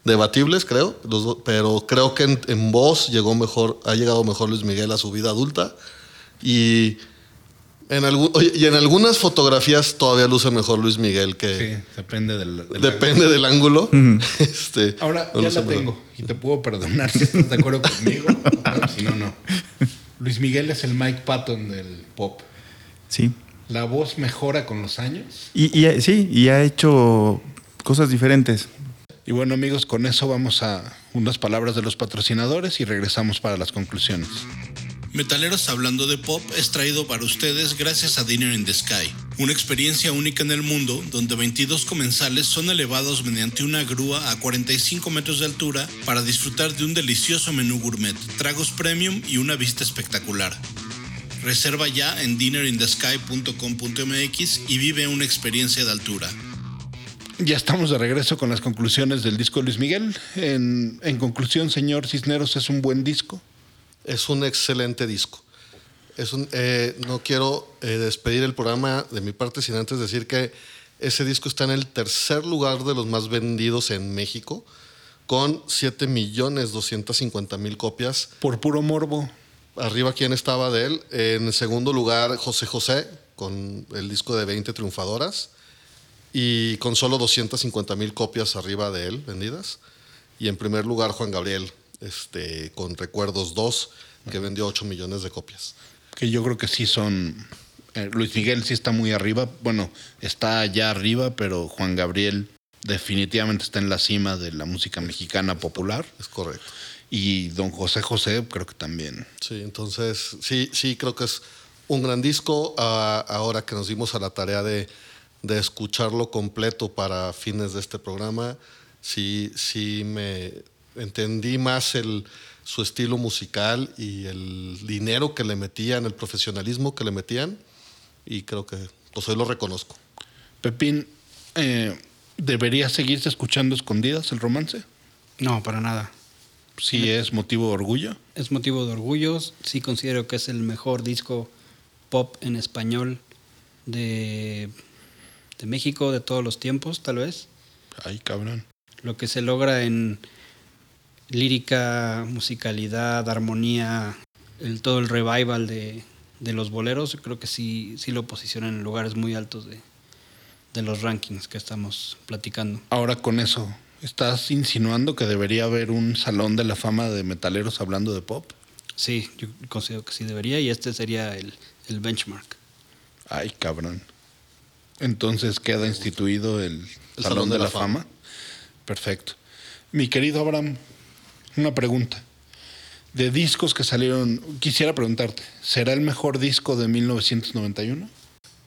debatibles, creo, los pero creo que en, en voz llegó mejor, ha llegado mejor Luis Miguel a su vida adulta y en algún, oye, y en algunas fotografías todavía luce mejor Luis Miguel que Sí, depende del... del- depende del ángulo. este, Ahora no ya la mejor. tengo y te puedo perdonar si estás de acuerdo conmigo. Si no, no. Luis Miguel es el Mike Patton del pop. Sí. La voz mejora con los años. Y, y, sí, y ha hecho cosas diferentes. Y bueno amigos, con eso vamos a unas palabras de los patrocinadores y regresamos para las conclusiones. Metaleros Hablando de Pop es traído para ustedes gracias a Dinner in the Sky, una experiencia única en el mundo donde 22 comensales son elevados mediante una grúa a 45 metros de altura para disfrutar de un delicioso menú gourmet, tragos premium y una vista espectacular. Reserva ya en dinnerinthesky.com.mx y vive una experiencia de altura. Ya estamos de regreso con las conclusiones del disco de Luis Miguel. En, en conclusión, señor Cisneros, es un buen disco. Es un excelente disco. Es un, eh, no quiero eh, despedir el programa de mi parte sin antes decir que Ese disco está en el tercer lugar de los más vendidos en México, con 7 millones 250 mil copias. Por puro morbo. Arriba, ¿quién estaba de él? En segundo lugar, José José, con el disco de 20 triunfadoras. Y con solo 250 mil copias arriba de él vendidas. Y en primer lugar, Juan Gabriel, este, con Recuerdos 2, que vendió 8 millones de copias. Que yo creo que sí son. eh, Luis Miguel sí está muy arriba. Bueno, está allá arriba, pero Juan Gabriel definitivamente está en la cima de la música mexicana popular. Es correcto. Y don José José, creo que también. Sí, entonces sí, sí, creo que es un gran disco. Ah, ahora que nos dimos a la tarea de, de escucharlo completo para fines de este programa, sí, sí me entendí más el, su estilo musical y el dinero que le metían, el profesionalismo que le metían, y creo que pues hoy lo reconozco. Pepín, eh, ¿debería seguirse escuchando escondidas el romance? No, para nada. Sí, es motivo de orgullo. Es motivo de orgullo. Sí considero que es el mejor disco pop en español de, de México de todos los tiempos, tal vez. Ay, cabrón. Lo que se logra en lírica, musicalidad, armonía, el, todo el revival de, de los boleros, creo que sí, sí lo posicionan en lugares muy altos de, de los rankings que estamos platicando. Ahora con eso, ¿estás insinuando que debería haber un salón de la fama de metaleros hablando de pop? Sí, yo considero que sí debería y este sería el, el benchmark. Ay, cabrón. Entonces queda instituido el, Salón, de, la, Fama. Perfecto. Mi querido Abraham, una pregunta. De discos que salieron, quisiera preguntarte, ¿será el mejor disco de 1991?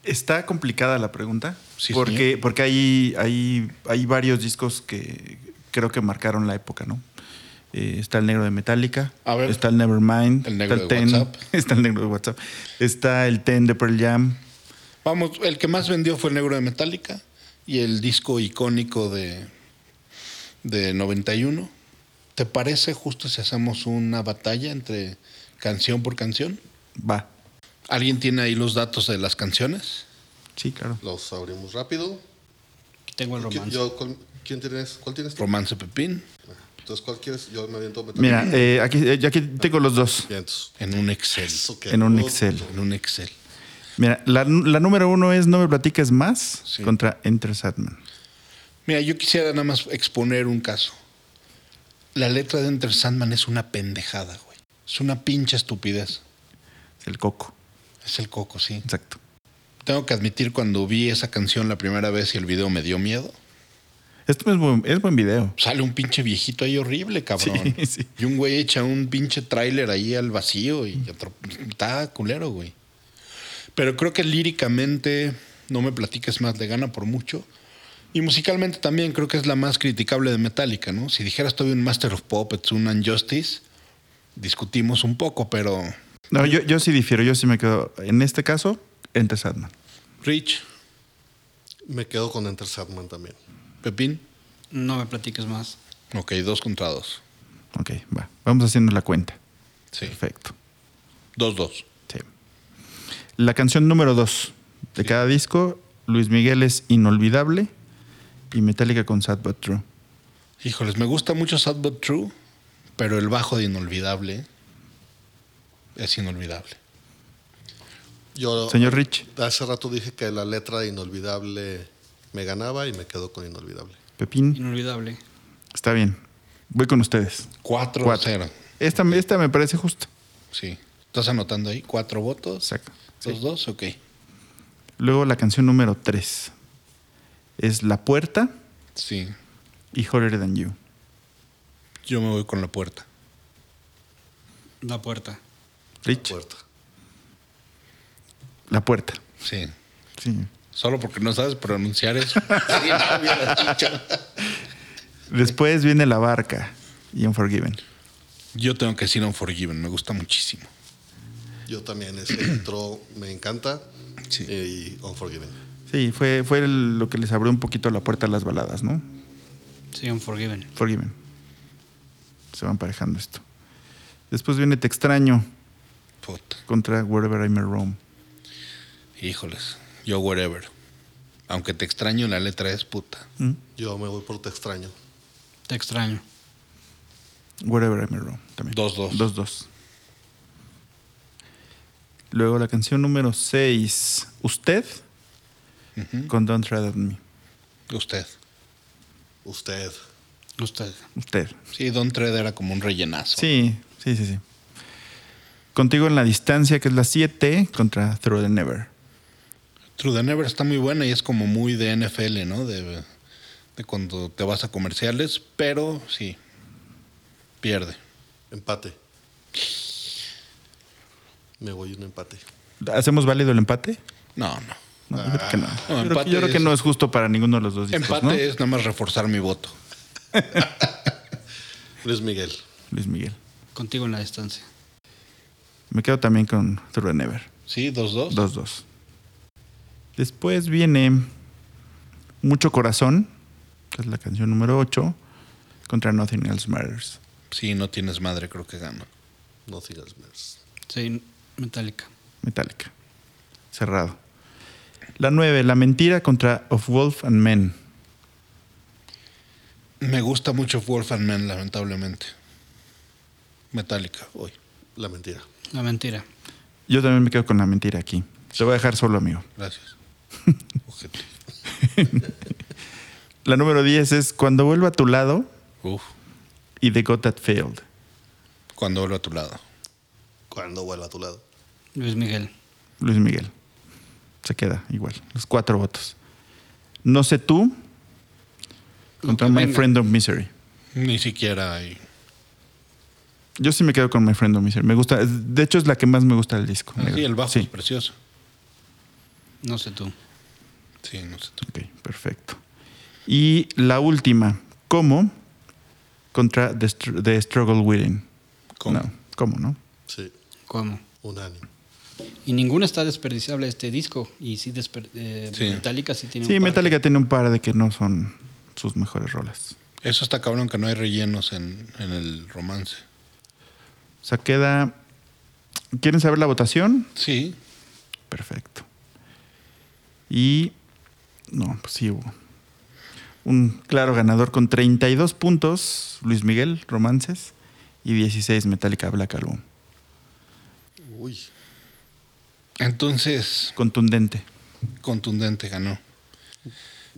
Está complicada la pregunta. Sí, porque, señor. porque hay, hay, hay varios discos que creo que marcaron la época, ¿no? Eh, está el negro de Metallica. A ver. Está el Nevermind. El negro está de Ten, WhatsApp. Está el negro de WhatsApp. Está el Ten de Pearl Jam. Vamos, el que más vendió fue el negro de Metallica y el disco icónico de, de 91. ¿Te parece justo si hacemos una batalla entre canción por canción? Va. ¿Alguien tiene ahí los datos de las canciones? Sí, claro. Los abrimos rápido. Aquí tengo el ¿Qui- romance. yo, ¿cuál, ¿Quién tienes? ¿Cuál tienes? tú? Romance Pepín Entonces, ¿cuál quieres? Yo me aviento. Mira, eh, aquí, eh, yo aquí tengo los dos en un Excel. en un Excel. En un Excel. Mira, la, la número uno es No me platiques más Sí. contra Enter Sadman. Mira, yo quisiera nada más exponer un caso. La letra de Enter Sandman es una pendejada, güey. Es una pinche estupidez. Es el coco. Es el coco, sí. Exacto. Tengo que admitir, cuando vi esa canción la primera vez y el video me dio miedo. Esto es buen, es buen video. Sale un pinche viejito ahí horrible, cabrón. Sí, sí. Y un güey echa un pinche tráiler ahí al vacío y otro- está culero, güey. Pero creo que líricamente, no me platiques más, le gana por mucho. Y musicalmente también creo que es la más criticable de Metallica, ¿no? Si dijeras todavía un Master of Puppets, un Unjustice, discutimos un poco, pero No, yo, yo sí difiero. Yo sí me quedo. En este caso, Enter Sadman. Rich, Me quedo con Enter Sandman también. Pepín, No me platiques más. ok, dos contra dos. Ok, va. Vamos haciendo la cuenta. Sí, Perfecto. dos, dos. Sí. La canción número dos de cada disco, Luis Miguel es Inolvidable y Metallica con Sad But True. Híjoles, me gusta mucho Sad But True, pero el bajo de Inolvidable es inolvidable. Yo Señor Rich, hace rato dije que la letra de Inolvidable me ganaba y me quedo con Inolvidable. Pepín, Inolvidable. está bien. Voy con ustedes. 4 Cuatro. 0. Esta, esta me parece justa. Sí. ¿Estás anotando ahí? ¿Cuatro votos? Exacto. ¿Dos, dos? Ok. Luego la canción número tres es La Puerta Sí. y Hotter Than You. Yo me voy con la puerta. La puerta. Rich, Puerta. La Puerta. Sí. Sí. Solo porque no sabes pronunciar eso. Después viene La Barca y Unforgiven. Yo tengo que decir Unforgiven. Me gusta muchísimo. Yo también, ese intro me encanta. Sí. Y Unforgiven. Sí, fue, fue el- lo que les abrió un poquito la puerta a las baladas, ¿no? Sí, Unforgiven. Forgiven. Se van parejando esto. Después viene Te extraño Puta. contra Wherever I May Roam. Híjoles. Yo wherever. Aunque te extraño, la letra es puta. Yo me voy por te extraño. Te extraño. Wherever I May Roam también. 2-2. 2-2. Luego la canción número 6, Usted, con Don't Tread on Me. Usted. Usted. Usted. Usted. Sí, Don Tread era como un rellenazo. Sí, sí, sí, sí. Contigo en la distancia, que es la 7, contra Through the Never. True the Never está muy buena y es como muy de NFL, ¿no? De, de cuando te vas a comerciales, pero sí, pierde. Empate. Me voy un empate. ¿Hacemos válido el empate? No, no. No, yo creo que no. No, Yo creo que- empate yo creo que es- no es justo para ninguno de los dos discos, Empate ¿no? es nada más reforzar mi voto. Luis Miguel. Luis Miguel. Contigo en la distancia. Me quedo también con the Never. Sí, 2-2. 2-2. Después viene Mucho Corazón, que es la canción número 8, contra Nothing Else Matters. Sí, no tienes madre, creo que gano. No sigas más. Sí, Metallica. Metallica. Cerrado. La 9, La Mentira contra Of Wolf and Men. Me gusta mucho Wolf and Man, lamentablemente. Metallica, hoy. La mentira. La mentira. Yo también me quedo con La Mentira aquí. Te voy a dejar solo, amigo. Gracias. Ojete. La número 10 es Cuando vuelva a tu lado Uf, y The God That Failed. cuando vuelvo a tu lado. Cuando vuelva a tu lado. Luis Miguel. Luis Miguel. Se queda igual. Los cuatro votos. No sé tú contra My venga. Friend of Misery. Ni siquiera hay. Yo sí me quedo con My Friend of Misery. Me gusta. De hecho, es la que más me gusta del disco. Ah, sí, el bajo Sí. es precioso. No sé tú. Sí, no sé tú. Ok, perfecto. Y la última, ¿cómo? Contra The, Str- The Struggle Within. ¿Cómo? No, ¿cómo, no? Sí. ¿Cómo? Unánime. Y ninguna está desperdiciable este disco. Y sí, desper- eh, Sí. Metallica sí tiene Sí, un par Metallica tiene un par de que no son sus mejores rolas. Eso está cabrón que no hay rellenos en, en el romance. O sea, queda... ¿Quieren saber la votación? Sí, Perfecto. Y... No, pues sí hubo. Un claro ganador con 32 puntos, Luis Miguel, Romances, y 16 Metallica Black Album. Uy. entonces Contundente. contundente ganó.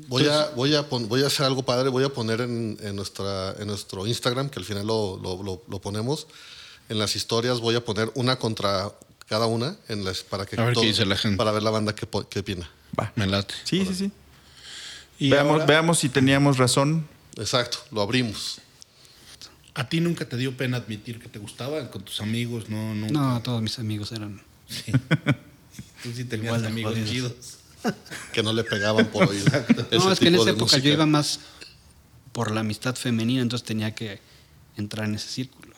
Voy a, voy, a pon- voy a hacer algo padre. Voy a poner en, en nuestra, en nuestro Instagram, que al final lo, lo- lo- lo ponemos. En las historias voy a poner una contra cada una en las, para que A ver qué dice la gente. Para ver la banda que, po- que opina. Va. Me late. Sí, sí, sí. Y Veamos, ahora, veamos si teníamos razón. Exacto, lo abrimos. ¿A ti nunca te dio pena admitir que te gustaba con tus amigos? No, nunca. No, todos mis amigos eran. Tú sí tenías Igual amigos jodidos. chidos. Que no le pegaban por oír. ese no, es que en esa época yo iba más por la amistad femenina, entonces tenía que entrar en ese círculo.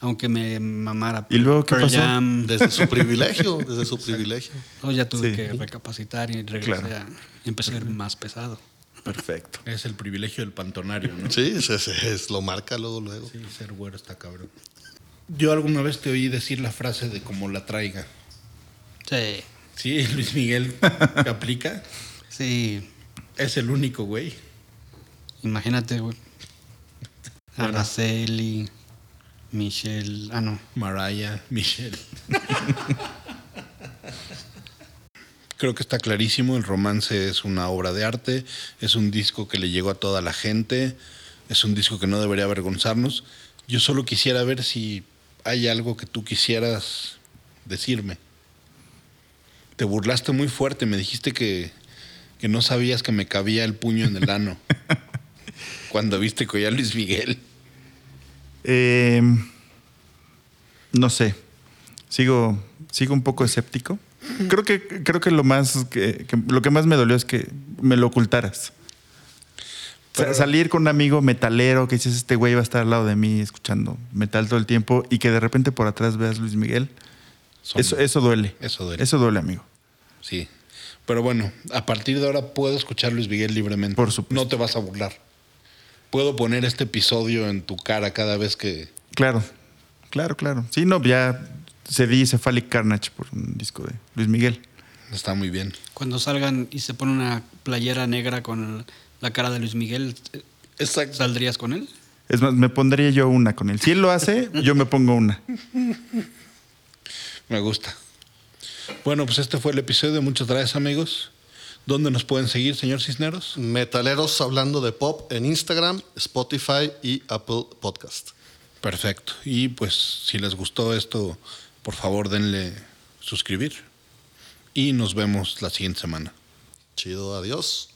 Aunque me mamara. ¿Y luego qué Pearl pasó? Jam, Desde su privilegio, desde su privilegio. luego ya tuve Sí. que recapacitar y regresé Claro. a empecé a ir más pesado. Perfecto. Es el privilegio del pantonario, ¿no? Sí, es, lo marca luego, luego. Sí, ser güero está cabrón. Yo alguna vez te oí decir la frase de como la traiga. Sí, Sí, Luis Miguel que aplica. sí. Es el único, güey. Imagínate, güey. Araceli, Michelle. Ah, no. Mariah, Michelle. Creo que está clarísimo, el romance es una obra de arte, es un disco que le llegó a toda la gente, es un disco que no debería avergonzarnos. Yo solo quisiera ver si hay algo que tú quisieras decirme. Te burlaste muy fuerte, me dijiste que, que no sabías que me cabía el puño en el ano cuando viste que oía Luis Miguel. Eh, no sé. Sigo, sigo un poco escéptico. Creo que, creo que lo más que, que- lo que más me dolió es que me lo ocultaras. Pero- salir con un amigo metalero que dices este güey va a estar al lado de mí escuchando metal todo el tiempo y que de repente por atrás veas Luis Miguel. Son- Eso, eso duele. Eso duele. Eso duele, amigo. Sí. Pero bueno, a partir de ahora puedo escuchar Luis Miguel libremente. Por supuesto. No te vas a burlar. Puedo poner este episodio en tu cara cada vez que. Claro, claro, claro. Sí, no, ya cedí Cephalic Carnage por un disco de Luis Miguel. Está muy bien. Cuando salgan y se pone una playera negra con la cara de Luis Miguel, Exacto. ¿saldrías con él? Es más, me pondría yo una con él. Si él lo hace, yo me pongo una. Me gusta. Bueno, pues este fue el episodio. Muchas gracias, amigos. ¿Dónde nos pueden seguir, señor Cisneros? Metaleros hablando de pop en Instagram, Spotify y Apple Podcast. Perfecto. Y pues si les gustó esto, por favor denle suscribir. Y nos vemos la siguiente semana. Chido, adiós.